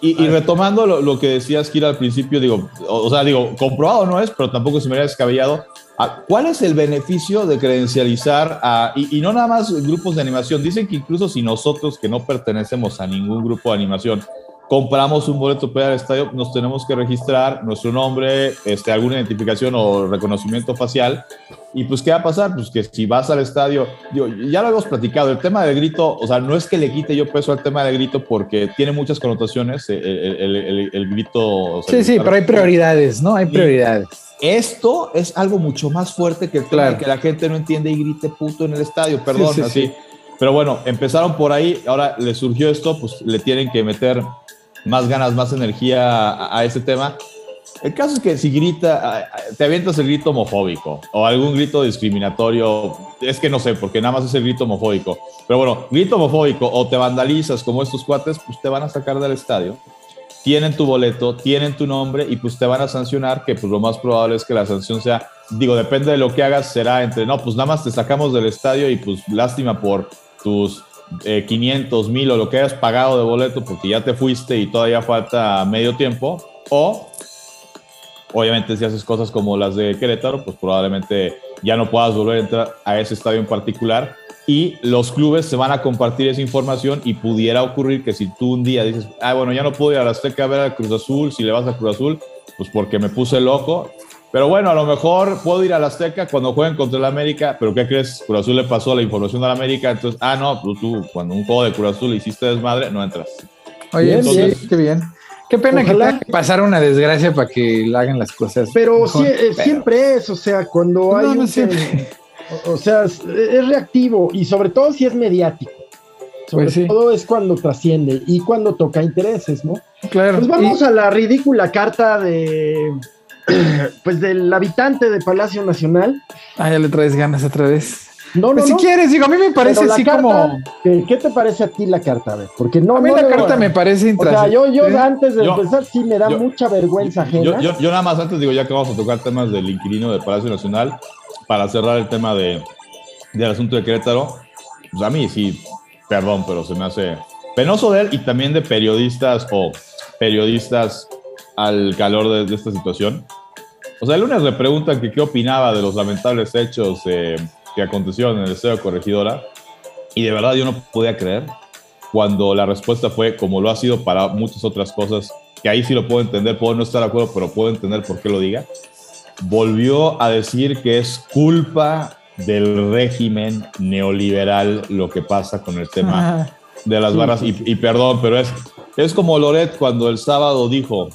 y, retomando lo, que decías, Kira, al principio, digo, o, sea, digo, comprobado no es, pero tampoco se me había descabellado. Ah, ¿Cuál es el beneficio de credencializar a, y, no nada más grupos de animación? Dicen que incluso si nosotros que no pertenecemos a ningún grupo de animación compramos un boleto para al estadio, nos tenemos que registrar nuestro nombre, este, alguna identificación o reconocimiento facial. Y pues, ¿qué va a pasar? Pues que si vas al estadio, ya lo hemos platicado, el tema del grito, o sea, no es que le quite yo peso al tema del grito porque tiene muchas connotaciones eh, el, el, grito. sí, sí, pero hay prioridades, ¿no? Hay prioridades. Esto es algo mucho más fuerte que el que la gente no entiende y grite puto en el estadio, perdón, así. Pero bueno, empezaron por ahí, ahora le surgió esto, pues le tienen que meter más ganas, más energía a, ese tema. El caso es que si grita, te avientas el grito homofóbico o algún grito discriminatorio, es que no sé, porque nada más es el grito homofóbico. Pero bueno, grito homofóbico o te vandalizas como estos cuates, pues te van a sacar del estadio. Tienen tu boleto, tienen tu nombre y pues te van a sancionar, que pues lo más probable es que la sanción sea, digo, depende de lo que hagas, será entre, no, pues nada más te sacamos del estadio y pues lástima por tus 500, eh, mil o lo que hayas pagado de boleto porque ya te fuiste y todavía falta medio tiempo. O, obviamente, si haces cosas como las de Querétaro, pues probablemente ya no puedas volver a entrar a ese estadio en particular. Y los clubes se van a compartir esa información y pudiera ocurrir que si tú un día dices, ah, bueno, ya no puedo ir a la Azteca a ver a Cruz Azul, si le vas a Cruz Azul, pues porque me puse loco, pero bueno, a lo mejor puedo ir a la Azteca cuando jueguen contra el América, pero ¿qué crees? Cruz Azul le pasó la información a la América, entonces, ah, no, pues tú cuando un juego de Cruz Azul hiciste desmadre, no entras. Oye, qué bien. Qué pena que tenga que pasar una desgracia para que le hagan las cosas. Pero, eh, siempre es, o sea, cuando hay. No, siempre. O, sea, es, reactivo y sobre todo si es mediático. Sobre pues todo es cuando trasciende y cuando toca intereses, ¿no? Claro. Pues vamos a la ridícula carta de pues del habitante de Palacio Nacional. Ah, ya le traes ganas otra vez. No, pues no, si quieres, digo, a mí me parece así como. ¿qué, te parece a ti la carta? A porque no. A mí la carta me parece interesante. O sea, yo, yo antes de empezar, sí me da mucha vergüenza ajena. Yo, yo, nada más antes digo, ya que vamos a tocar temas del inquilino de Palacio Nacional, para cerrar el tema de, del asunto de Querétaro, pues a mí sí, perdón, pero se me hace penoso de él y también de periodistas o periodistas al calor de, esta situación. O sea, el lunes le preguntan que qué opinaba de los lamentables hechos eh, que acontecieron en el Estado de Corregidora. Y de verdad yo no podía creer cuando la respuesta fue, como lo ha sido para muchas otras cosas, que ahí sí lo puedo entender, puedo no estar de acuerdo, pero puedo entender por qué lo diga. Volvió a decir que es culpa del régimen neoliberal lo que pasa con el tema de las barras. Y, y, perdón, pero es es como Loret cuando el sábado dijo,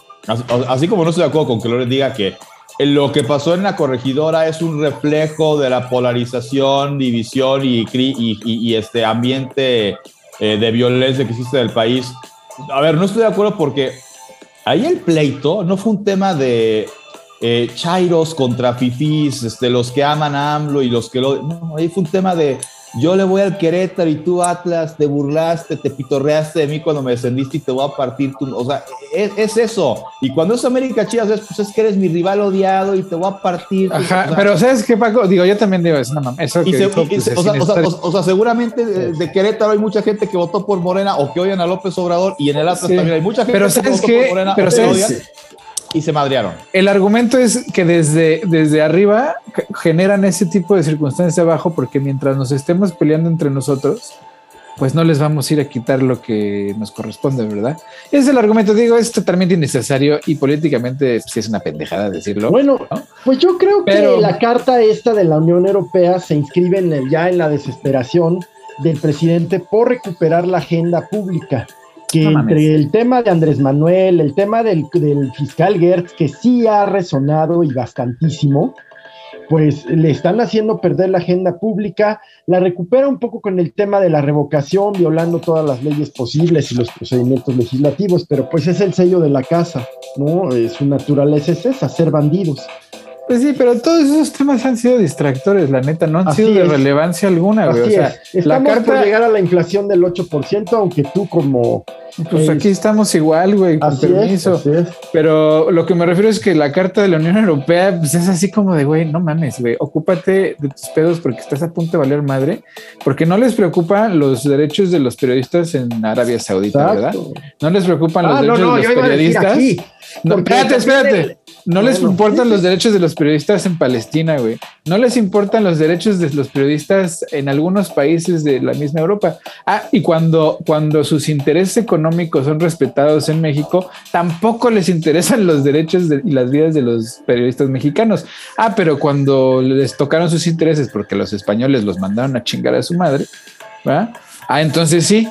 así, como no estoy de acuerdo con que Loret diga que lo que pasó en la corregidora es un reflejo de la polarización, división y, y, este ambiente eh, de violencia que existe en el país. A ver, no estoy de acuerdo porque ahí el pleito no fue un tema de eh, chairos contra fifís, este, los que aman a AMLO y los que lo... No, ahí fue un tema de yo le voy al Querétaro y tú Atlas, te burlaste, te pitorreaste de mí cuando me descendiste y te voy a partir tu... O sea, es, eso. Y cuando es América Chivas, es, pues es que eres mi rival odiado y te voy a partir. Ajá, pero ¿sabes qué, Paco? Digo, yo también digo, es una mamá. Eso que o, sea, seguramente de, Querétaro hay mucha gente que votó por Morena o que odian a López Obrador y en el Atlas también hay mucha gente pero que votó por Morena pero que odian y se madrearon. El argumento es que desde, desde arriba generan ese tipo de circunstancias abajo porque mientras nos estemos peleando entre nosotros, pues no les vamos a ir a quitar lo que nos corresponde, ¿verdad? Ese es el argumento, digo, es totalmente innecesario y políticamente sí es una pendejada decirlo. Bueno, pues yo creo que la carta esta de la Unión Europea se inscribe en ya en la desesperación del presidente por recuperar la agenda pública que entre el tema de Andrés Manuel, el tema del, fiscal Gertz, que sí ha resonado y bastantísimo, pues le están haciendo perder la agenda pública, la recupera un poco con el tema de la revocación, violando todas las leyes posibles y los procedimientos legislativos, pero pues es el sello de la casa, ¿no? Su naturaleza es esa, ser bandidos. Pues sí, pero todos esos temas han sido distractores, la neta, no han sido de relevancia alguna, güey. O sea, la carta... por llegar a la inflación del 8%, aunque tú como pues aquí estamos igual, güey, con permiso. Pero lo que me refiero es que la carta de la Unión Europea pues es así como de, güey, no mames, güey, ocúpate de tus pedos porque estás a punto de valer madre, porque no les preocupan los derechos de los periodistas en Arabia Saudita, ¿verdad? No les preocupan los ah, derechos de los periodistas. No, espérate, espérate. No les importan los derechos de los periodistas en Palestina, güey. No les importan los derechos de los periodistas en algunos países de la misma Europa. Ah, y cuando, cuando sus intereses económicos son respetados en México, tampoco les interesan los derechos y las vidas de los periodistas mexicanos. Ah, pero cuando les tocaron sus intereses porque los españoles los mandaron a chingar a su madre, ¿verdad? Ah, entonces sí,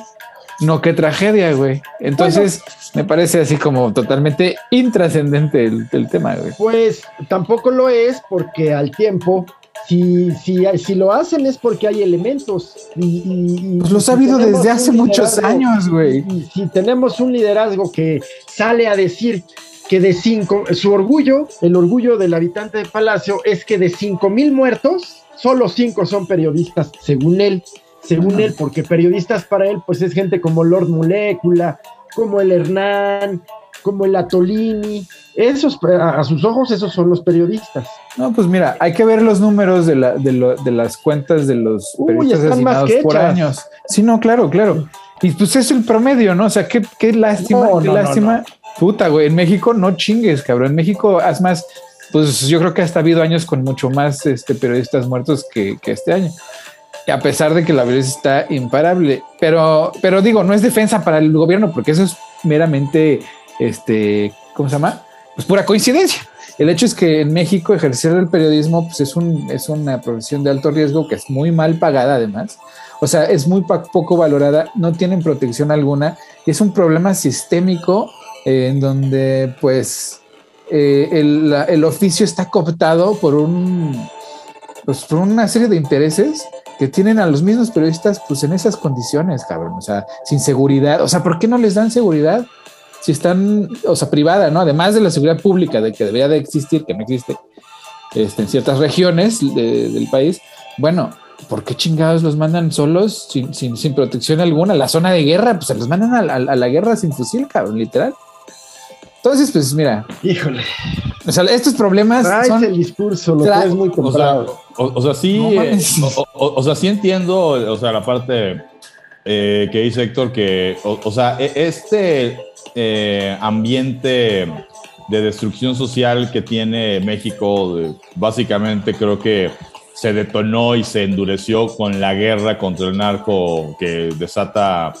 no, qué tragedia, güey. Entonces, me parece así como totalmente intrascendente el, tema, güey. Pues tampoco lo es porque al tiempo, si, si, si lo hacen es porque hay elementos. Y, pues lo ha habido desde hace muchos años, güey. Y si tenemos un liderazgo que sale a decir que de cinco, su orgullo, el orgullo del habitante de Palacio es que de cinco mil muertos, solo cinco son periodistas, según él según él, porque periodistas para él, pues es gente como Lord Molecula, como el Hernán, como el Atolini, esos, a sus ojos, esos son los periodistas. No, pues mira, hay que ver los números de, la, de, las cuentas de los periodistas asesinados por años. Sí, no, claro, claro. Y pues es el promedio, ¿no? O sea, qué, qué lástima, qué lástima. Puta, güey, en México no chingues, cabrón. En México, haz más, pues yo creo que hasta ha habido años con mucho más este, periodistas muertos que, que este año a pesar de que la violencia está imparable. Pero, pero digo, no es defensa para el gobierno, porque eso es meramente, este, ¿cómo se llama? Pues pura coincidencia. El hecho es que en México ejercer el periodismo pues es, un, es una profesión de alto riesgo que es muy mal pagada además. O sea, es muy poco valorada, no tienen protección alguna es un problema sistémico en donde pues eh, el, el, oficio está cooptado por un pues por una serie de intereses que tienen a los mismos periodistas pues en esas condiciones, cabrón, o sea, sin seguridad, o sea, ¿por qué no les dan seguridad si están, o sea, privada, ¿no? Además de la seguridad pública, de que debería de existir, que no existe este, en ciertas regiones del país, bueno, ¿por qué chingados los mandan solos, sin, sin, sin protección alguna? La zona de guerra, pues se los mandan a, a la guerra sin fusil, cabrón, literal. Entonces, pues mira. Híjole. O sea, estos problemas. son, el discurso, lo que es muy comprado. O sea, sí, eh, o, sea, sí entiendo, o sea, la parte eh, que dice Héctor, que, o, sea, e, este eh, ambiente de destrucción social que tiene México, básicamente creo que se detonó y se endureció con la guerra contra el narco que desata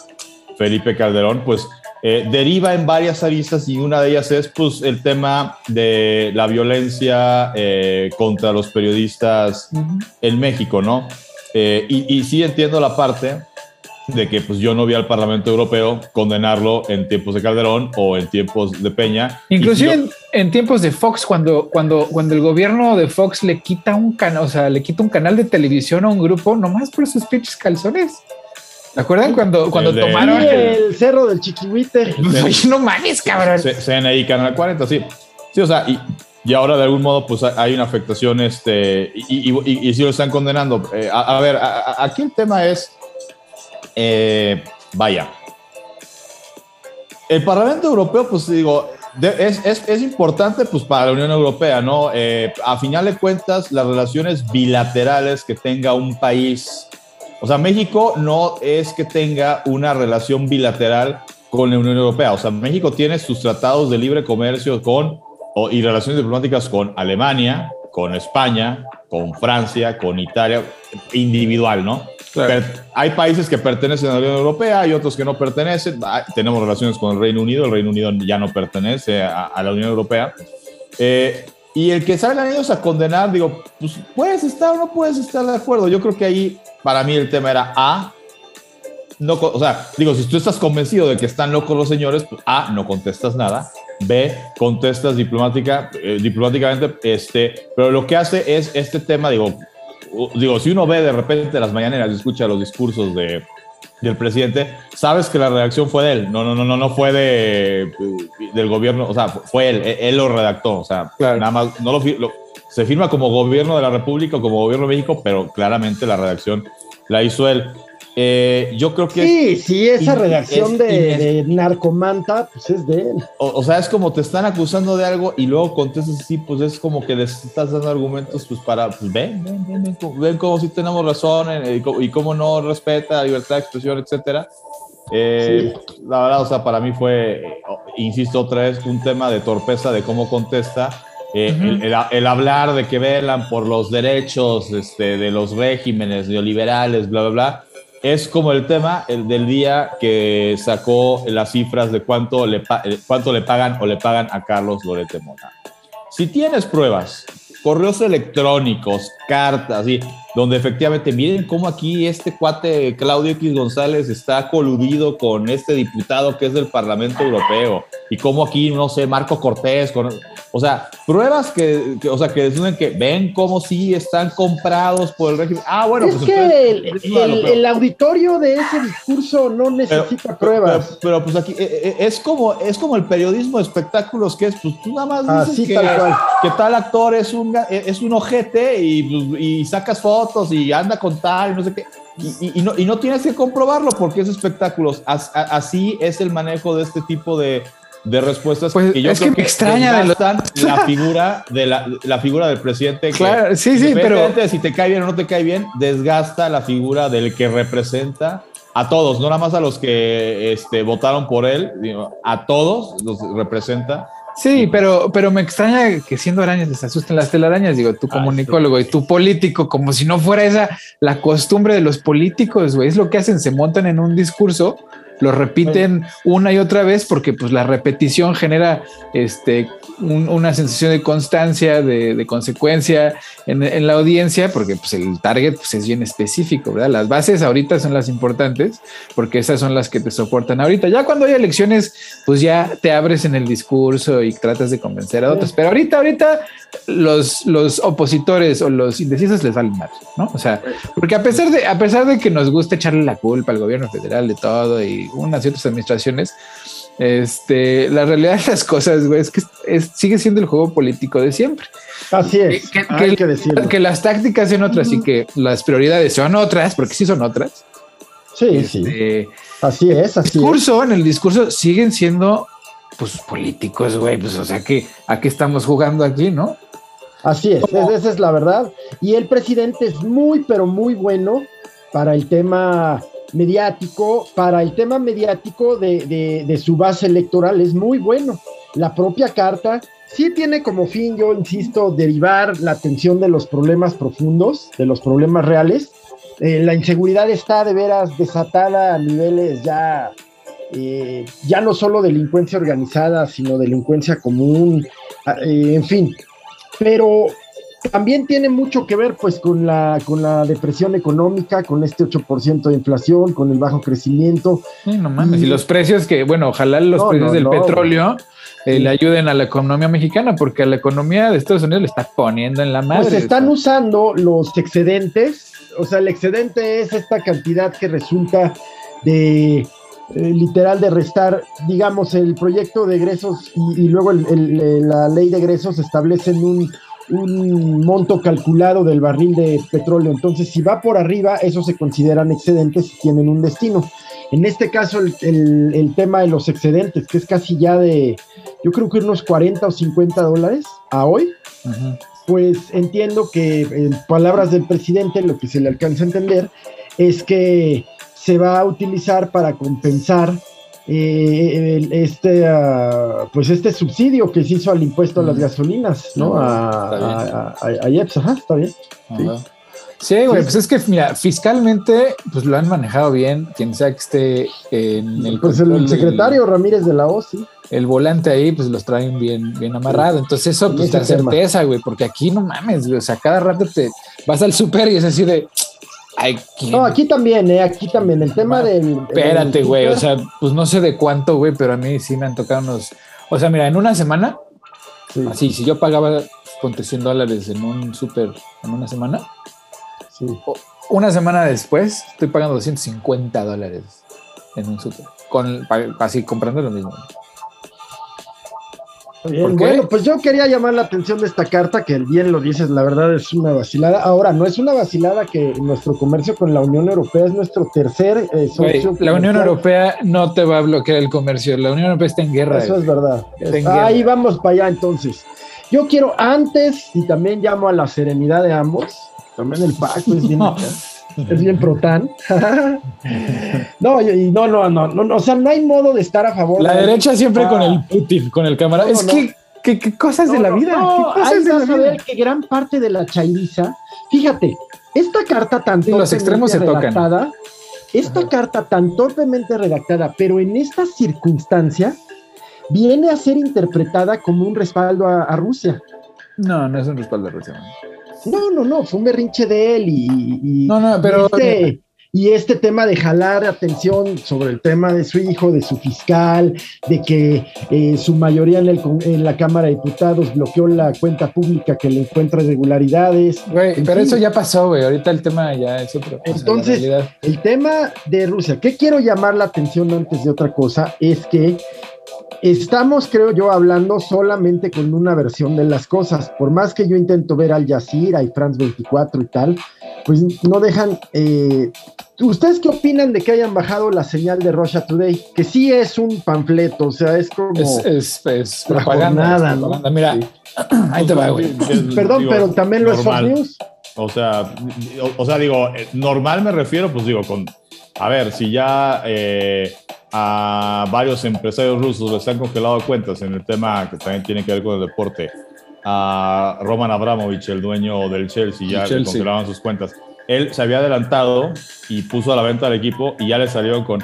Felipe Calderón, pues eh, deriva en varias aristas y una de ellas es pues, el tema de la violencia eh, contra los periodistas en México, ¿no? Eh, y, sí entiendo la parte de que pues yo no vi al Parlamento Europeo condenarlo en tiempos de Calderón o en tiempos de Peña. Inclusive en, en, tiempos de Fox, cuando, cuando, cuando el gobierno de Fox le quita un canal, o sea, le quita un canal de televisión a un grupo nomás por sus pinches calzones. ¿Te acuerdan cuando, cuando el tomaron el, el, cerro del Chiquihuite? no mames, cabrón. CNI Canal 40, sí. Sí, o sea, y, y ahora de algún modo pues hay una afectación este, y, y, y, y sí lo están condenando. Eh, a, a, ver, a, a, aquí el tema es, eh, vaya, el Parlamento Europeo pues digo, de, es, es, es, importante pues para la Unión Europea, ¿no? Eh, a final de cuentas, las relaciones bilaterales que tenga un país, o sea, México no es que tenga una relación bilateral con la Unión Europea, o sea, México tiene sus tratados de libre comercio con y relaciones diplomáticas con Alemania, con España, con Francia, con Italia, individual, ¿no? Claro. Hay países que pertenecen a la Unión Europea, hay otros que no pertenecen. Tenemos relaciones con el Reino Unido, el Reino Unido ya no pertenece a, a la Unión Europea. Eh, y el que salgan ellos a condenar, digo, pues puedes estar o no puedes estar de acuerdo. Yo creo que ahí, para mí, el tema era A, no, o sea, digo, si tú estás convencido de que están locos los señores, pues A, no contestas nada. B, contestas diplomática, eh, diplomáticamente, este, pero lo que hace es este tema, digo, digo, si uno ve de repente las mañaneras y escucha los discursos de, del presidente, sabes que la reacción fue de él. No, no, no, no, no fue de, del gobierno, o sea, fue él, él, él lo redactó, o sea, claro. nada más, no lo, lo, se firma como gobierno de la República o como gobierno de México, pero claramente la redacción la hizo él. Eh, yo creo que. Sí, sí, esa redacción es, de, de, narcomanta, pues es de él. O, o, sea, es como te están acusando de algo y luego contestas así, pues es como que les estás dando argumentos, pues para, pues ven, ven, ven, ven, ven como si tenemos razón eh, y, y cómo no respeta la libertad de expresión, etcétera. Eh, sí. La verdad, o sea, para mí fue, insisto otra vez, un tema de torpeza de cómo contesta. Eh, uh -huh. el, el, el, hablar de que velan por los derechos este, de los regímenes neoliberales, bla, bla, bla es como el tema el del día que sacó las cifras de cuánto le, cuánto le pagan o le pagan a Carlos Lorete Mona. Si tienes pruebas, correos electrónicos, cartas, y donde efectivamente miren cómo aquí este cuate Claudio X González está coludido con este diputado que es del Parlamento Europeo y cómo aquí, no sé, Marco Cortés, con, o sea, pruebas que, que, o sea, que dicen que ven cómo sí están comprados por el régimen. Ah, bueno, es pues que entonces, el, el, el, auditorio de ese discurso no necesita pero, pruebas. Pero, pero, pues aquí eh, eh, es como, es como el periodismo de espectáculos que es, pues tú nada más dices Así, que, tal cual. que tal actor es un, es un ojete y, pues, y sacas fotos y anda con tal y no sé qué. Y, y, y, no, y no tienes que comprobarlo porque es espectáculos. As, a, así es el manejo de este tipo de, de respuestas pues que yo es creo que, me extraña de lo... la figura de la, la, figura del presidente claro que, sí sí pero si te cae bien o no te cae bien desgasta la figura del que representa a todos no nada más a los que este, votaron por él a todos los representa Sí, pero, pero me extraña que siendo arañas les asusten las telarañas. Digo, tú como comunicólogo y tú político, como si no fuera esa la costumbre de los políticos, güey. Es lo que hacen, se montan en un discurso, lo repiten una y otra vez porque pues la repetición genera este, un, una sensación de constancia, de, de consecuencia en, en, la audiencia, porque pues el target pues, es bien específico, ¿verdad? Las bases ahorita son las importantes porque esas son las que te soportan ahorita. Ya cuando hay elecciones, pues ya te abres en el discurso y tratas de convencer a otros, pero ahorita, ahorita los, los opositores o los indecisos les valen mal, ¿no? O sea, porque a pesar de, a pesar de que nos gusta echarle la culpa al gobierno federal de todo y unas y otras administraciones, este, la realidad de las cosas, güey, es que es, sigue siendo el juego político de siempre. Así es. Que, que, Hay que, decirlo. que las tácticas son otras y que las prioridades son otras, porque sí son otras. Sí, este, sí. Así es, así discurso, es. En el discurso siguen siendo, pues, políticos, güey, pues, o sea, que a qué estamos jugando aquí, ¿no? Así es, es, esa es la verdad. Y el presidente es muy, pero muy bueno para el tema mediático, para el tema mediático de, de, de, su base electoral es muy bueno. La propia carta sí tiene como fin, yo insisto, derivar la atención de los problemas profundos, de los problemas reales. Eh, la inseguridad está de veras desatada a niveles ya, eh, ya no solo delincuencia organizada, sino delincuencia común, eh, en fin. Pero también tiene mucho que ver pues con la, con la depresión económica, con este 8% de inflación, con el bajo crecimiento. no mames, y, los precios que, bueno, ojalá los precios del petróleo eh, le ayuden a la economía mexicana, porque a la economía de Estados Unidos le está poniendo en la pues, madre. Pues están usando los excedentes, o sea, el excedente es esta cantidad que resulta de eh, literal de restar, digamos, el proyecto de egresos y, luego la ley de egresos establecen un, un, monto calculado del barril de petróleo. Entonces, si va por arriba, eso se consideran excedentes y tienen un destino. En este caso, el, tema de los excedentes, que es casi ya de, yo creo que unos 40 o 50 dólares a hoy, pues entiendo que en palabras del presidente, lo que se le alcanza a entender es que se va a utilizar para compensar eh, este, uh, pues este subsidio que se hizo al impuesto a las gasolinas, ¿no? a, a, a, IEPS, ajá, está bien. Sí. güey, pues es que, mira, fiscalmente, pues lo han manejado bien, quien sea que esté en el... Pues el secretario Ramírez de la OSI. El volante ahí, pues los traen bien, bien amarrado. Entonces eso, pues da certeza, güey, porque aquí no mames, güey, o sea, cada rato te vas al súper y es así de no, aquí también, ¿eh? Aquí también. El tema del. Espérate, güey. O sea, pues no sé de cuánto, güey, pero a mí sí me han tocado unos. O sea, mira, en una semana, así, si yo pagaba, ponte 100 dólares en un súper en una semana, sí. una semana después estoy pagando 250 dólares en un súper. Con, así comprando lo mismo bueno, pues yo quería llamar la atención de esta carta, que bien lo dices, la verdad es una vacilada. Ahora, no es una vacilada que nuestro comercio con la Unión Europea es nuestro tercer eh, socio. la Unión Europea no te va a bloquear el comercio, la Unión Europea está en guerra. Eso es verdad. Ahí vamos para allá entonces. Yo quiero antes, y también llamo a la serenidad de ambos, también el Paco es bien es bien protán. no, y no, no, no, no, o sea, no hay modo de estar a favor. La derecha siempre con el Putin, con el cámara. es que, ¿qué, cosas de la vida? No, hay de que gran parte de la chairiza, fíjate, esta carta tan los extremos se redactada, esta carta tan torpemente redactada, pero en esta circunstancia, viene a ser interpretada como un respaldo a, Rusia. No, no es un respaldo a Rusia. No, no, no, fue un berrinche de él y, no, no, pero, este, y este tema de jalar atención sobre el tema de su hijo, de su fiscal, de que eh, su mayoría en, el, en, la Cámara de Diputados bloqueó la cuenta pública que le encuentra irregularidades. Güey, pero eso ya pasó, güey. Ahorita el tema ya es otro. Entonces, el tema de Rusia, ¿qué quiero llamar la atención antes de otra cosa? Es que estamos, creo yo, hablando solamente con una versión de las cosas. Por más que yo intento ver Al Jazeera y France 24 y tal, pues no dejan. Eh, ¿Ustedes qué opinan de que hayan bajado la señal de Russia Today? Que sí es un panfleto, o sea, es como. Es, es, propaganda. ¿no? Mira, ahí te va, güey. Perdón, pero también lo es Fox News. O sea, o, sea, digo, eh, normal me refiero, pues digo, con. A ver, si ya. Eh, a varios empresarios rusos les han congelado cuentas en el tema que también tiene que ver con el deporte. A Roman Abramovich, el dueño del Chelsea, ya le congelaban sus cuentas. Él se había adelantado y puso a la venta al equipo y ya le salió con,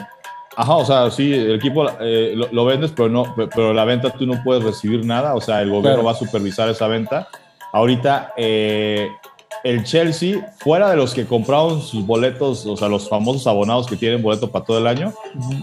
ajá, o sea, sí, el equipo eh, lo, vendes, pero no, pero la venta tú no puedes recibir nada, o sea, el gobierno va a supervisar esa venta. Ahorita eh, el Chelsea, fuera de los que compraron sus boletos, o sea, los famosos abonados que tienen boleto para todo el año,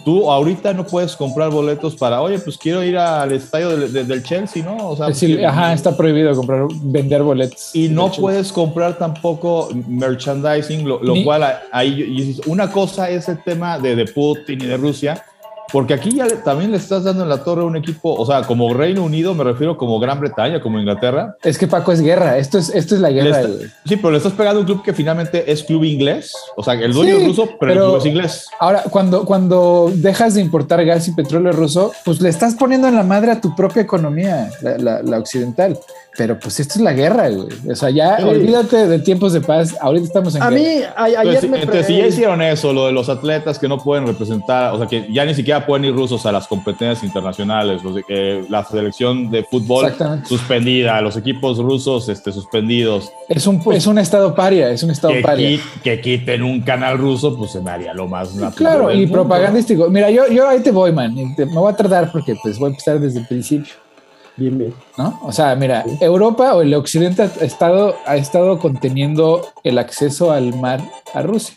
tú ahorita no puedes comprar boletos para, oye, pues quiero ir al estadio del, Chelsea, ¿no? O sea, ajá, está prohibido comprar, vender boletos. Y no puedes comprar tampoco merchandising, lo, cual ahí, una cosa es el tema de, de Putin y de Rusia, porque aquí ya también le estás dando en la torre a un equipo, o sea, como Reino Unido, me refiero como Gran Bretaña, como Inglaterra. Es que Paco es guerra, esto es, esto es la guerra. sí, pero le estás pegando a un club que finalmente es club inglés, o sea, el dueño es ruso, pero, el club es inglés. Ahora, cuando, cuando dejas de importar gas y petróleo ruso, pues le estás poniendo en la madre a tu propia economía, la occidental. Pero pues esto es la guerra, güey. O sea, ya olvídate de tiempos de paz. Ahorita estamos en A mí, ayer me entonces, si ya hicieron eso, lo de los atletas que no pueden representar, o sea, que ya ni siquiera pueden ir rusos a las competencias internacionales, la selección de fútbol suspendida, los equipos rusos este, suspendidos. Es un, es un estado paria, es un estado que paria. que quiten un canal ruso, pues se me haría lo más natural. Claro, y propagandístico. Mira, yo, yo ahí te voy, man. me voy a tardar porque pues voy a empezar desde el principio. Bien, bien. ¿no? O sea, mira, Europa o el occidente ha estado, ha estado conteniendo el acceso al mar a Rusia,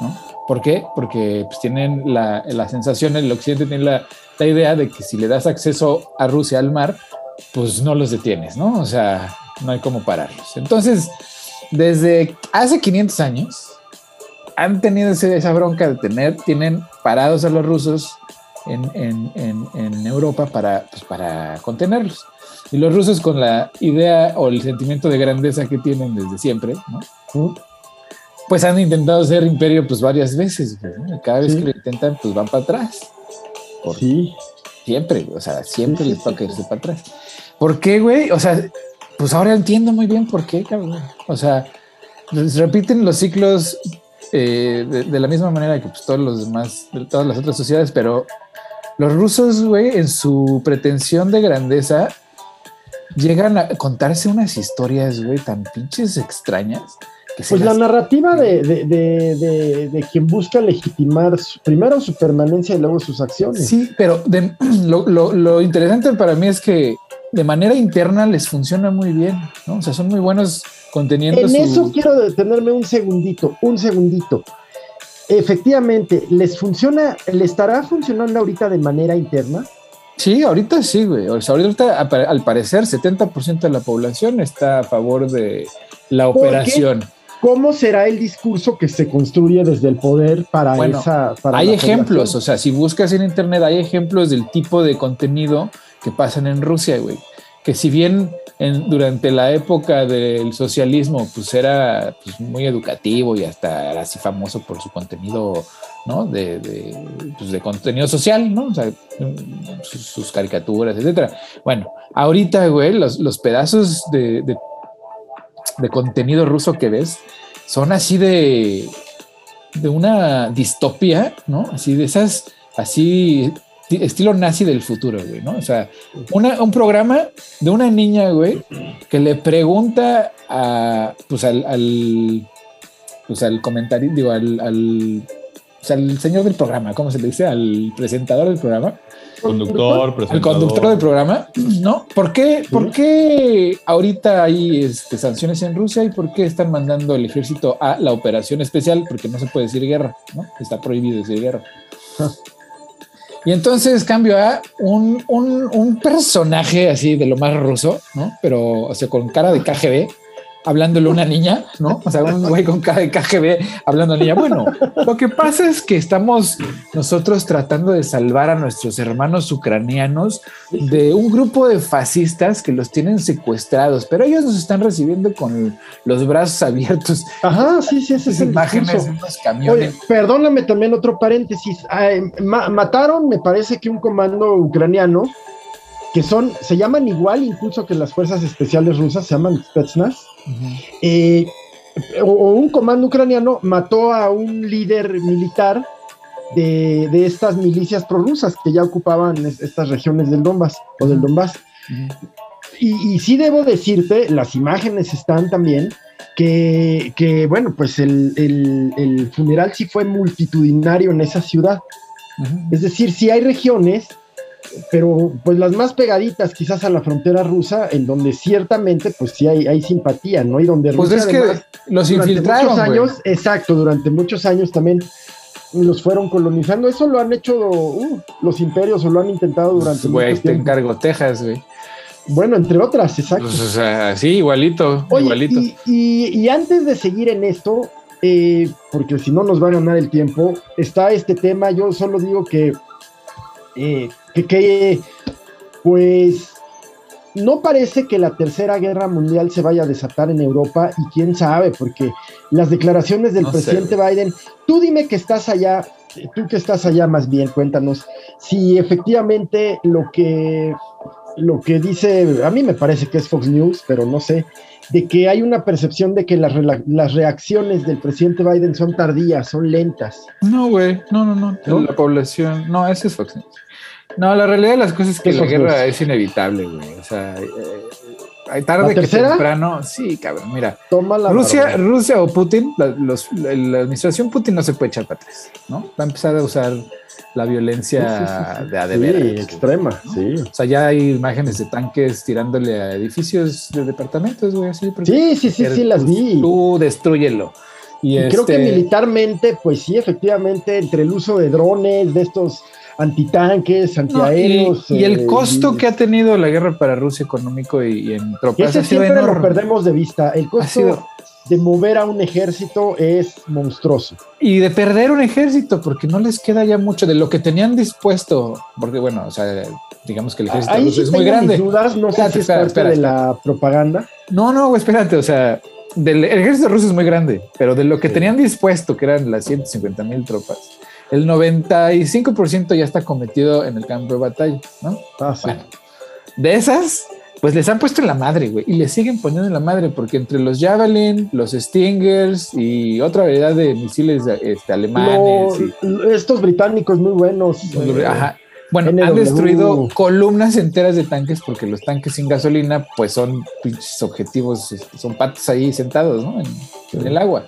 ¿no? ¿Por qué? Porque pues, tienen la, la sensación, el occidente tiene la, la idea de que si le das acceso a Rusia al mar, pues no los detienes, ¿no? O sea, no hay cómo pararlos. Entonces, desde hace 500 años, han tenido esa bronca de tener, tienen parados a los rusos en, en, en, en Europa para, pues, para contenerlos. Y los rusos con la idea o el sentimiento de grandeza que tienen desde siempre, ¿no? Pues han intentado ser imperio pues varias veces. ¿no? Cada vez Sí. que lo intentan, pues van para atrás. Por- Sí. Siempre, o sea, siempre Sí, les toca irse para atrás. ¿Por qué, güey? O sea, pues ahora entiendo muy bien por qué, cabrón. O sea, se repiten los ciclos eh, de, de la misma manera que pues, todos los demás, de todas las otras sociedades, pero los rusos, güey, en su pretensión de grandeza, llegan a contarse unas historias, güey, tan pinches extrañas. Que Pues la narrativa de, de, de, de- de quien busca legitimar su- primero su permanencia y luego sus acciones. Sí, pero de- lo, lo- lo interesante para mí es que de manera interna les funciona muy bien, ¿no? O sea, son muy buenos conteniendo En su... eso quiero detenerme un segundito, un segundito. Efectivamente, ¿les funciona, le estará funcionando ahorita de manera interna? Sí, ahorita sí, güey. O sea, ahorita al parecer 70% de la población está a favor de la operación. ¿Cómo será el discurso que se construye desde el poder para Bueno, esa... Para Hay ejemplos, población? o sea, si buscas en internet hay ejemplos del tipo de contenido que pasan en Rusia, güey. Que si bien en- durante la época del socialismo, pues era pues, muy educativo y hasta era así famoso por su contenido, ¿no? De, de, pues, contenido social, ¿no? O sea, sus, caricaturas, etcétera. Bueno, ahorita, güey, los, los pedazos de, de, contenido ruso que ves son así de, de una distopia, ¿no? Así de esas, así, estilo nazi del futuro, güey, ¿no? O sea, una- un programa de una niña, güey, que le pregunta a, pues al, al pues al comentario, digo, al, al, o sea, al señor del programa, ¿cómo se le dice? Al presentador del programa, Conductor, al presentador. conductor del programa, ¿no? ¿Por qué, por qué ahorita hay este, sanciones en Rusia y por qué están mandando el ejército a la operación especial? Porque no se puede decir guerra, ¿no? Está prohibido decir guerra. Y entonces cambio a un, un- un personaje así de lo más ruso, ¿no? Pero, o sea, con cara de KGB, hablándole a una niña, ¿no? O sea, un güey con KGB hablando a niña. Bueno, lo que pasa es que estamos nosotros tratando de salvar a nuestros hermanos ucranianos de un grupo de fascistas que los tienen secuestrados, pero ellos nos están recibiendo con los brazos abiertos. Ajá, sí, sí, ese es Esas el imágenes de unos camiones. Oye, perdóname también otro paréntesis. Ah, ma- mataron, me parece que un comando ucraniano, que son, se llaman igual incluso que las fuerzas especiales rusas, se llaman Spetsnaz. Eh, o, o un comando ucraniano mató a un líder militar de, de estas milicias prorrusas que ya ocupaban es- estas regiones del Donbass o del Donbass. Y, y sí debo decirte, las imágenes están también, que, que, bueno, pues el, el- el funeral sí fue multitudinario en esa ciudad. Es decir, sí hay regiones, pero pues las más pegaditas quizás a la frontera rusa, en donde ciertamente pues sí hay, hay simpatía, ¿no? Y donde Pues Rusia es que además, los infiltraron. muchos años, exacto, durante muchos años también los fueron colonizando. Eso lo han hecho uh, los imperios o lo han intentado durante Pues, Güey, te tiempo. encargo Texas, güey. Bueno, entre otras, exacto. Pues, o sea, sí, igualito, Oye, igualito. y, y- y antes de seguir en esto, eh, porque si no nos va a ganar el tiempo, está este tema. Yo solo digo que, eh, que, que, pues, no parece que la tercera guerra mundial se vaya a desatar en Europa y quién sabe, porque las declaraciones del No sé, presidente Biden, tú dime que estás allá, tú que estás allá más bien, cuéntanos si efectivamente lo que lo que dice, a mí me parece que es Fox News, pero no sé, de que hay una percepción de que las, las reacciones del presidente Biden son tardías, son lentas. No, güey, no, no, no, ¿No? La población, no, ese es Fox News. No, la realidad de las cosas es que la guerra es inevitable, güey. O sea, eh, tarde ¿La que temprano. Sí, cabrón, mira. Toma la Rusia. Rusia o Putin, la, los- la- la administración Putin no se puede echar para atrás, ¿no? Va a empezar a usar la violencia Sí, sí, sí, sí. de a de Sí, extrema, sí. O sea, ya hay imágenes de tanques tirándole a edificios de departamentos, güey, así. Sí, sí, sí, sí, las vi. Tú destruyelo. Y, Y creo que este, militarmente, pues sí, efectivamente, entre el uso de drones, de estos antitanques, no, y, antiaéreos. y el eh, costo que ha tenido la guerra para Rusia económico y, y en tropas Ese ha sido siempre lo enorme. perdemos de vista. El costo de mover a un ejército es monstruoso. Y de perder un ejército, porque no les queda ya mucho de lo que tenían dispuesto. Porque, bueno, o sea, digamos que el ejército Ahí ruso sí es muy grande. mis dudas, no sé Espérate, si es espera, parte de la propaganda. No, no, espérate, o sea, del el ejército ruso es muy grande, pero de lo que Sí. tenían dispuesto, que eran las 150 mil tropas, el 95% ya está cometido en el campo de batalla, ¿no? Ah, sí. Bueno, de esas, pues les han puesto en la madre, güey, y les siguen poniendo en la madre, porque entre los Javelin, los Stingers y otra variedad de misiles este, alemanes, y- Lo- lo- estos británicos muy buenos. eh, Ajá. Bueno, han NW. destruido columnas enteras de tanques porque los tanques sin gasolina pues son pinches objetivos, este, son patos ahí sentados ¿no? en, en el agua.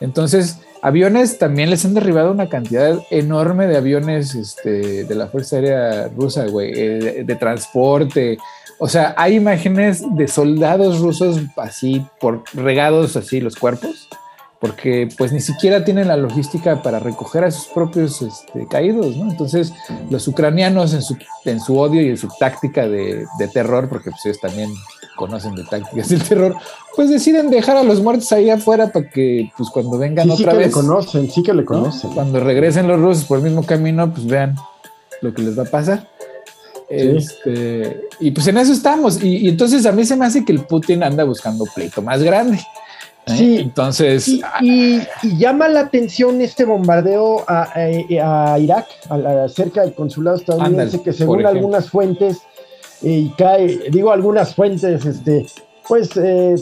Entonces, aviones también les han derribado una cantidad enorme de aviones este, de la Fuerza Aérea Rusa, güey, eh, de, transporte. O sea, hay imágenes de soldados rusos así, por regados así los cuerpos, porque pues ni siquiera tienen la logística para recoger a sus propios este, caídos. Entonces, los ucranianos en su, en su odio y en su táctica de, de terror, porque pues ellos también conocen de tácticas del terror, pues deciden dejar a los muertos ahí afuera para que pues cuando vengan Sí, sí otra que le vez, conocen, sí que le ¿no? conocen. cuando regresen los rusos por el mismo camino, pues vean lo que les va a pasar. Este, y pues en eso estamos. Y, y entonces a mí se me hace que el Putin anda buscando pleito más grande. ¿eh? Sí. Entonces, Y, y- y llama la atención este bombardeo a, a- a Irak, a la- cerca del consulado estadounidense, Ándale, que según algunas fuentes, y cae, digo algunas fuentes, este, pues eh,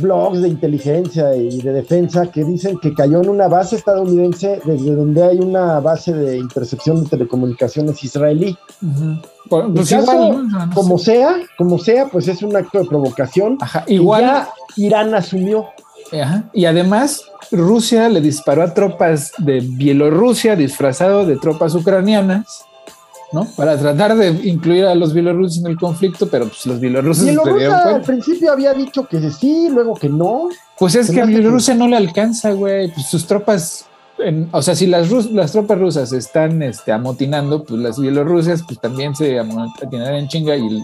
blogs de inteligencia y de defensa que dicen que cayó en una base estadounidense desde donde hay una base de intercepción de telecomunicaciones israelí. Por- El pues caso, igual, ¿no? O sea, no Como sé. sea, como sea, pues es un acto de provocación. Ajá, Y igual. ya Irán asumió. Ajá. Y además, Rusia le disparó a tropas de Bielorrusia disfrazado de tropas ucranianas, ¿no? Para tratar de incluir a los bielorrusos en el conflicto, pero pues los bielorrusos Bielorrusia al principio había dicho que sí, luego que no. Pues es que a que- Bielorrusia no le alcanza, güey. Pues sus tropas, en- o sea, si las, las tropas rusas están este, amotinando, pues las bielorrusias pues también se amotinarán en chinga y el,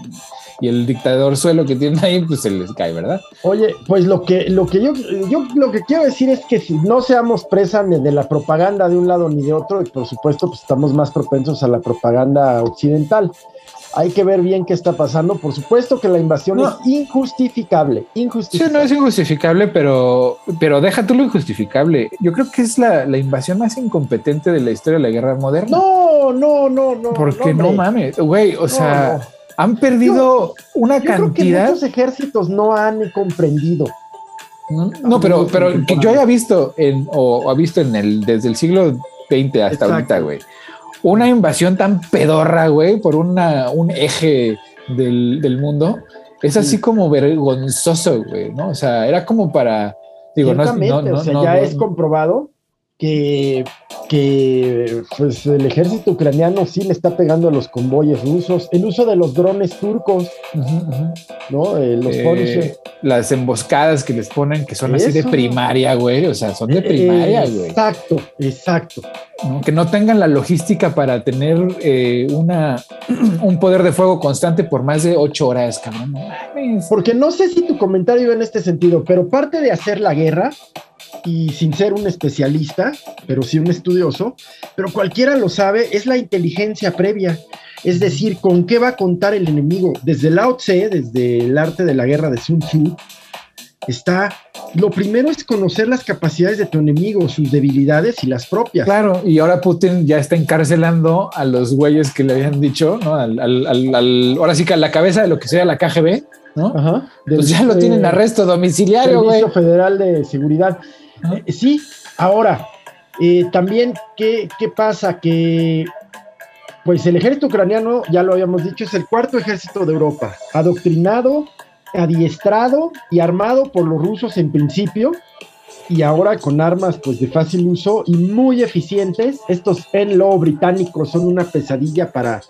y el dictador suelo que tienen ahí, pues se les cae, ¿verdad? Oye, pues lo que, lo que yo, yo lo que quiero decir es que si no seamos presa ni de la propaganda de un lado ni de otro, y por supuesto, pues estamos más propensos a la propaganda occidental. Hay que ver bien qué está pasando. Por supuesto que la invasión No. es injustificable, Sí, injustificable. no es injustificable, pero, pero deja tú lo injustificable. Yo creo que es la, la invasión más incompetente de la historia de la guerra moderna. No, no, no, no. Porque no, hombre. mames, güey, o No, sea, no. han perdido una Yo creo que cantidad. muchos ejércitos no han comprendido. No, no, pero, pero que yo haya visto en, o, o ha visto en el, desde el siglo XX hasta Exacto. ahorita, güey. Una invasión tan pedorra, güey, por una, un eje del, del mundo. Es así Sí. como vergonzoso, güey, ¿no? O sea, era como para. Digo, no, no, no, o sea, ya es comprobado que, que pues, el ejército ucraniano sí le está pegando a los convoyes rusos. El uso de los drones turcos. ¿no? Eh, los Eh, las emboscadas que les ponen, que son así de primaria, güey. O sea, son de Eh, primaria, güey. Exacto, exacto. ¿no? Que no tengan la logística para tener eh, una, un poder de fuego constante por más de ocho horas, cabrón. Porque no sé si tu comentario iba en este sentido, pero parte de hacer la guerra, y sin ser un especialista, pero sí un estudioso, pero cualquiera lo sabe, es la inteligencia previa. Es decir, con qué va a contar el enemigo. Desde Lao Tse, desde el arte de la guerra de Sun Tzu, está. Lo primero es conocer las capacidades de tu enemigo, sus debilidades y las propias. Claro, y ahora Putin ya está encarcelando a los güeyes que le habían dicho, ¿no? Al, al- al- al- ahora sí que a la cabeza de lo que sea la KGB, ¿no? Ajá. Pues Del, ya lo eh, tienen arresto domiciliario, güey. Federal de Seguridad. Eh, sí, ahora, eh, también, ¿qué, ¿qué pasa? Que, pues el ejército ucraniano, ya lo habíamos dicho, es el cuarto ejército de Europa, adoctrinado, adiestrado y armado por los rusos en principio y ahora con armas pues de fácil uso y muy eficientes. Estos Enlo británicos son una pesadilla para,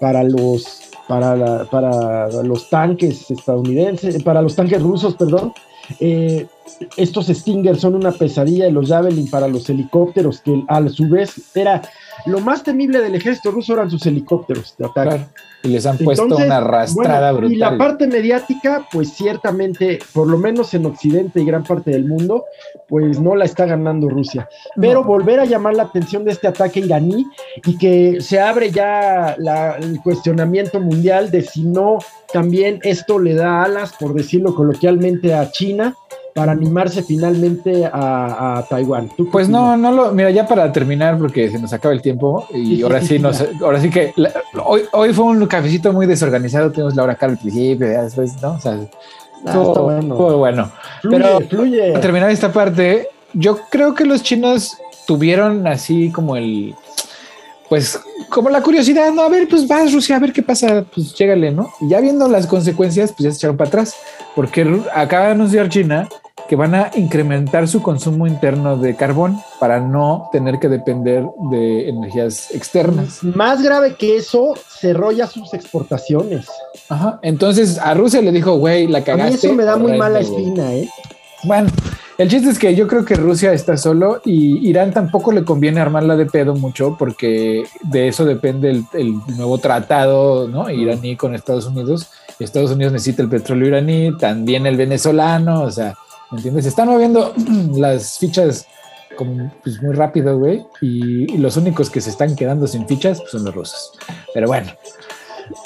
para los para, para los tanques estadounidenses, para los tanques rusos, perdón. Eh, estos Stinger son una pesadilla de los Javelin para los helicópteros, que a su vez era lo más temible del ejército ruso eran sus helicópteros de ataque. Y les han puesto una arrastrada brutal. Y la parte mediática, pues ciertamente, por lo menos en Occidente y gran parte del mundo, pues no la está ganando Rusia. Pero volver a llamar la atención de este ataque iraní y que se abre ya el cuestionamiento mundial de si no también esto le da alas, por decirlo coloquialmente, a China para animarse finalmente a, Taiwán. Pues no, no lo, mira, ya para terminar, porque se nos acaba el tiempo y ahora sí, nos, ahora sí que hoy, hoy fue un cafecito muy desorganizado, tenemos la hora acá al principio, ya después, ¿no? O sea, ah, todo, bueno. bueno. Pero fluye. para terminar esta parte, yo creo que los chinos tuvieron así como el, pues como la curiosidad, no, a ver, pues vas Rusia, a ver qué pasa, pues llégale, ¿no? Y ya viendo las consecuencias, pues ya se echaron para atrás, porque acaba de anunciar China que van a incrementar su consumo interno de carbón para no tener que depender de energías externas. Más grave que eso, cerró ya sus exportaciones. Ajá. Entonces a Rusia le dijo, güey, la cagaste. A mí eso me da muy mala espina, ¿eh? Bueno, el chiste es que yo creo que Rusia está solo y Irán tampoco le conviene armarla de pedo mucho porque de eso depende el, el nuevo tratado ¿no? iraní con Estados Unidos. Estados Unidos necesita el petróleo iraní, también el venezolano, o sea, ¿Me entiendes? Se están moviendo las fichas pues, muy rápido, güey. Y, los únicos que se están quedando sin fichas pues, son los rusos. Pero bueno.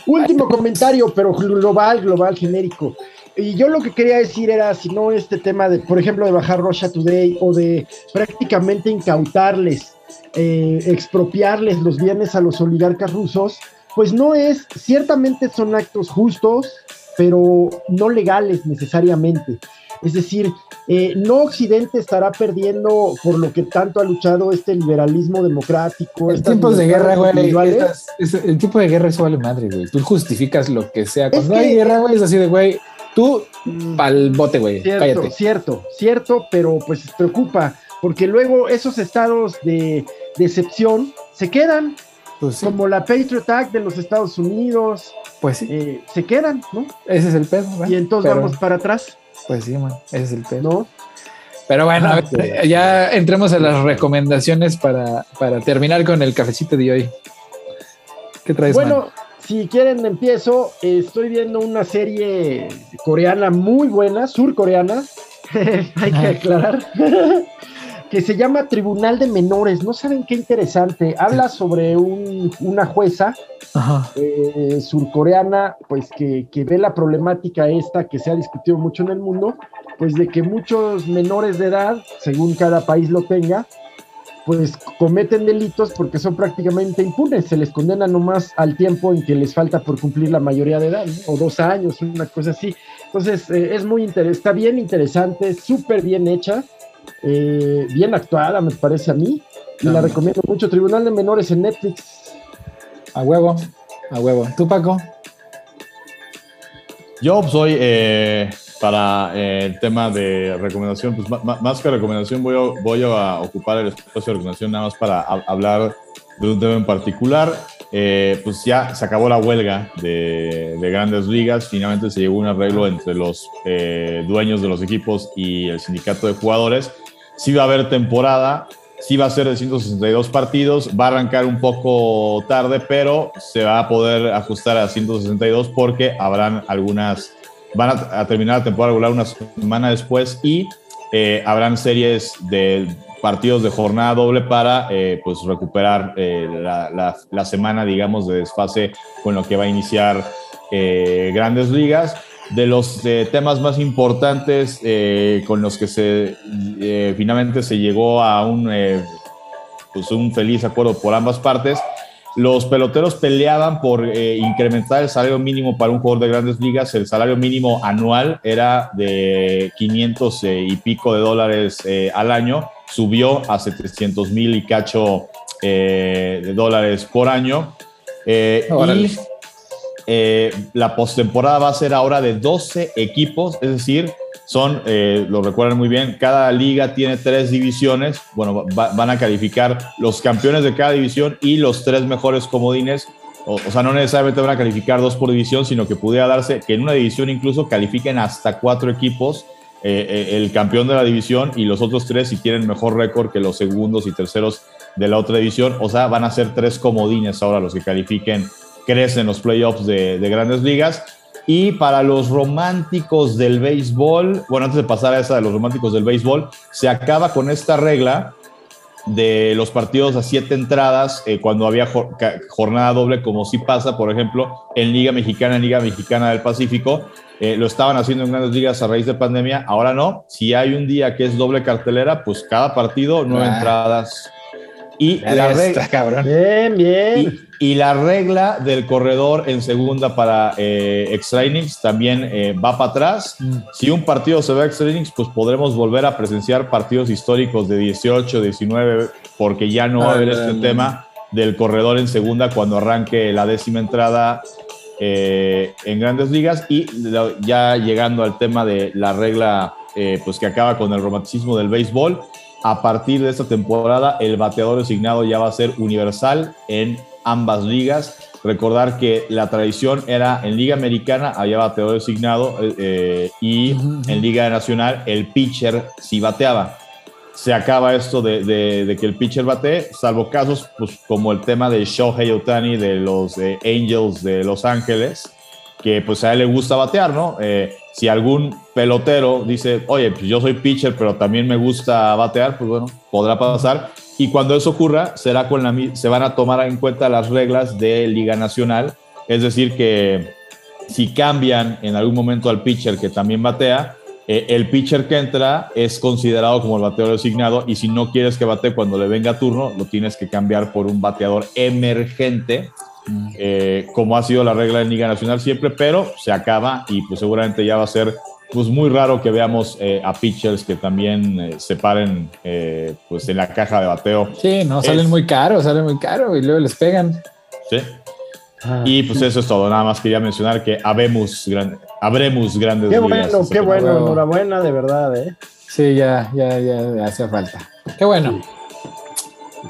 Último comentario, pero global, global, genérico. Y yo lo que quería decir era, si no este tema de, por ejemplo, de bajar Russia Today o de prácticamente incautarles, eh, expropiarles los bienes a los oligarcas rusos, pues no es, ciertamente son actos justos, pero no legales necesariamente. Es decir, eh, no Occidente estará perdiendo por lo que tanto ha luchado este liberalismo democrático. En tiempos de guerra, güey, el tipo de guerra eso vale madre, güey. Tú justificas lo que sea. Cuando hay guerra, güey, es así de, güey, tú pa'l bote, güey. Cierto, cállate. cierto, cierto, pero pues preocupa, porque luego esos estados de decepción se quedan. Pues como la Patriot Act de los Estados Unidos, pues sí. Eh, se quedan, ¿no? Ese es el pedo. Y entonces vamos para atrás. Pues sí, man, ese es el pedo. Pero bueno, ah, ya entremos a las recomendaciones para, terminar con el cafecito de hoy. ¿Qué traes? Bueno, si quieren empiezo. Estoy viendo una serie coreana muy buena, surcoreana. Hay que aclarar. Que se llama Tribunal de Menores. No saben qué interesante. Habla sobre una jueza eh, surcoreana, pues que, ve la problemática esta que se ha discutido mucho en el mundo, pues de que muchos menores de edad, según cada país lo tenga, pues cometen delitos porque son prácticamente impunes, se les condena nomás al tiempo en que les falta por cumplir la mayoría de edad, o dos años, una cosa así. Entonces, eh, es muy interesante, está bien interesante, súper bien hecha. Eh, bien actuada, me parece a mí. Y la recomiendo mucho. Tribunal de Menores en Netflix. A huevo, a huevo. ¿Tú, Paco? Yo soy eh, para eh, el tema de recomendación, pues más, que recomendación voy a, voy a ocupar el espacio de recomendación nada más para hablar de un tema en particular. Pues ya se acabó la huelga de, de, grandes ligas, finalmente se llegó un arreglo entre los dueños de los equipos y el sindicato de jugadores. Sí va a haber temporada, sí va a ser de 162 partidos, va a arrancar un poco tarde, pero se va a poder ajustar a 162 porque habrán algunas, van a, terminar la temporada regular una semana después y eh, habrán series de partidos de jornada doble para eh, pues recuperar eh, la, la, semana, digamos, de desfase con lo que va a iniciar grandes ligas de los eh, temas más importantes eh, con los que se eh, finalmente se llegó a un, pues un feliz acuerdo por ambas partes. Los peloteros peleaban por incrementar el salario mínimo para un jugador de grandes ligas. El salario mínimo anual era de 500 y pico de dólares al año. Subió a 700 mil y cacho de dólares por año. y eh, la postemporada va a ser ahora de 12 equipos, es decir, son, eh, lo recuerdan muy bien, cada liga tiene tres divisiones, bueno, van a calificar los campeones de cada división y los tres mejores comodines, o, sea, no necesariamente van a calificar dos por división, sino que pudiera darse que en una división incluso califiquen hasta cuatro equipos, eh, el campeón de la división y los otros tres si tienen mejor récord que los segundos y terceros de la otra división, o sea, van a ser tres comodines ahora los que califiquen crecen los playoffs de, de, grandes ligas. Y para los románticos del béisbol, bueno, antes de pasar a esa de los románticos del béisbol, se acaba con esta regla de los partidos a siete entradas eh, cuando había jornada doble, como sí pasa, por ejemplo, en Liga Mexicana, en Liga Mexicana del Pacífico. Eh, lo estaban haciendo en grandes ligas a raíz de pandemia, ahora no. Si hay un día que es doble cartelera, pues cada partido, nueve ah. entradas, y la regla, Bien, bien. Y, la regla del corredor en segunda para eh, extra innings también eh, va para atrás. Mm. Si un partido se va a extra innings, pues podremos volver a presenciar partidos históricos de 18, 19, porque ya no va a haber este tema del corredor en segunda cuando arranque la décima entrada eh, en grandes ligas. Y ya llegando al tema de la regla eh, pues que acaba con el romanticismo del béisbol a partir de esta temporada, el bateador designado ya va a ser universal en ambas ligas. Recordar que la tradición era en Liga Americana había bateador designado eh, y en Liga Nacional el pitcher sí bateaba. Se acaba esto de, que el pitcher bate, salvo casos pues, como el tema de Shohei Otani de los eh, Angels de Los Ángeles, que pues a él le gusta batear, ¿no? Eh, si algún pelotero dice, oye, pues yo soy pitcher, pero también me gusta batear, pues bueno, podrá pasar. Y cuando eso ocurra, será con la, se van a tomar en cuenta las reglas de Liga Nacional. Es decir, que si cambian en algún momento al pitcher que también batea, eh, el pitcher que entra es considerado como el bateador designado y si no quieres que bate cuando le venga turno, lo tienes que cambiar por un bateador emergente eh, como ha sido la regla en Liga Nacional siempre, pero se acaba y pues seguramente ya va a ser pues muy raro que veamos eh, a pitchers que también eh, se paren pues en la caja de bateo. Sí, no, salen muy caros, salen muy caros y luego les pegan. Sí. Ah, y pues eso es todo, nada más quería mencionar que habemos, gran, habremos grandes Qué bueno, qué bueno, enhorabuena de verdad, ¿eh? Sí, ya, ya, ya hace falta. Qué bueno.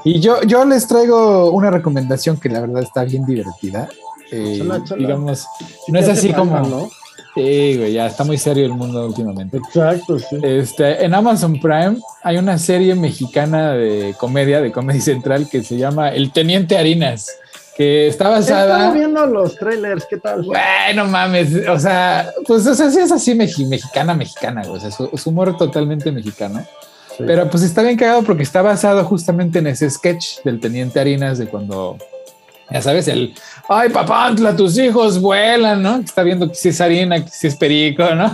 Y yo, yo les traigo una recomendación que la verdad está bien divertida. Eh, digamos, no es así como. ¿no? Sí, güey, ya está muy serio el mundo últimamente. Exacto, sí. Este, en Amazon Prime hay una serie mexicana de comedia, de Comedy Central, que se llama El Teniente Harinas, que está basada. Estaba viendo los trailers, ¿qué tal? Bueno, mames, o sea, pues o sea, sí es así mexicana, mexicana, güey, o sea, su, su humor totalmente mexicano. Pero pues está bien cagado porque está basado justamente en ese sketch del Teniente Harinas de cuando, ya sabes, el, ay papá, tus hijos vuelan, ¿no? Está viendo que si es harina, que si es perico, ¿no?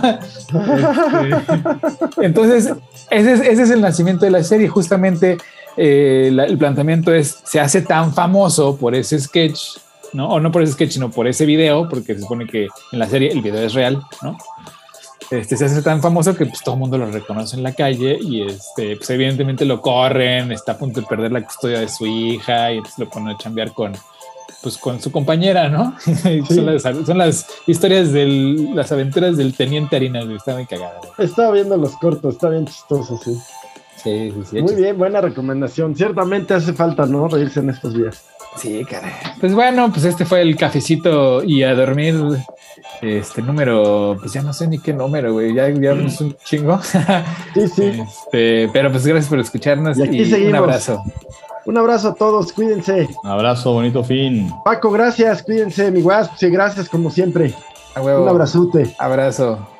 Este, entonces, ese es, ese es, el nacimiento de la serie. Justamente eh, el planteamiento es, se hace tan famoso por ese sketch, ¿no? O no por ese sketch, sino por ese video, porque se supone que en la serie el video es real, ¿no? Este, se hace tan famoso que pues, todo el mundo lo reconoce en la calle y este, pues, evidentemente lo corren, está a punto de perder la custodia de su hija y lo pone a chambear con, pues, con su compañera, ¿no? son, las, historias de las aventuras del teniente Harina, está muy cagada. Estaba viendo los cortos, está bien chistoso, sí. Sí, sí, sí. Muy bien, buena recomendación. Ciertamente hace falta, ¿no? Reírse en estos días. Sí, caray. Pues bueno, pues este fue el cafecito y a dormir. Este número, pues ya no sé ni qué número, güey. Ya, es un chingo. Sí, sí. Este, pero pues gracias por escucharnos y, un abrazo. Un abrazo a todos, cuídense. Un abrazo, bonito fin. Paco, gracias, cuídense, mi guas. Sí, gracias como siempre. Un abrazote. Abrazo.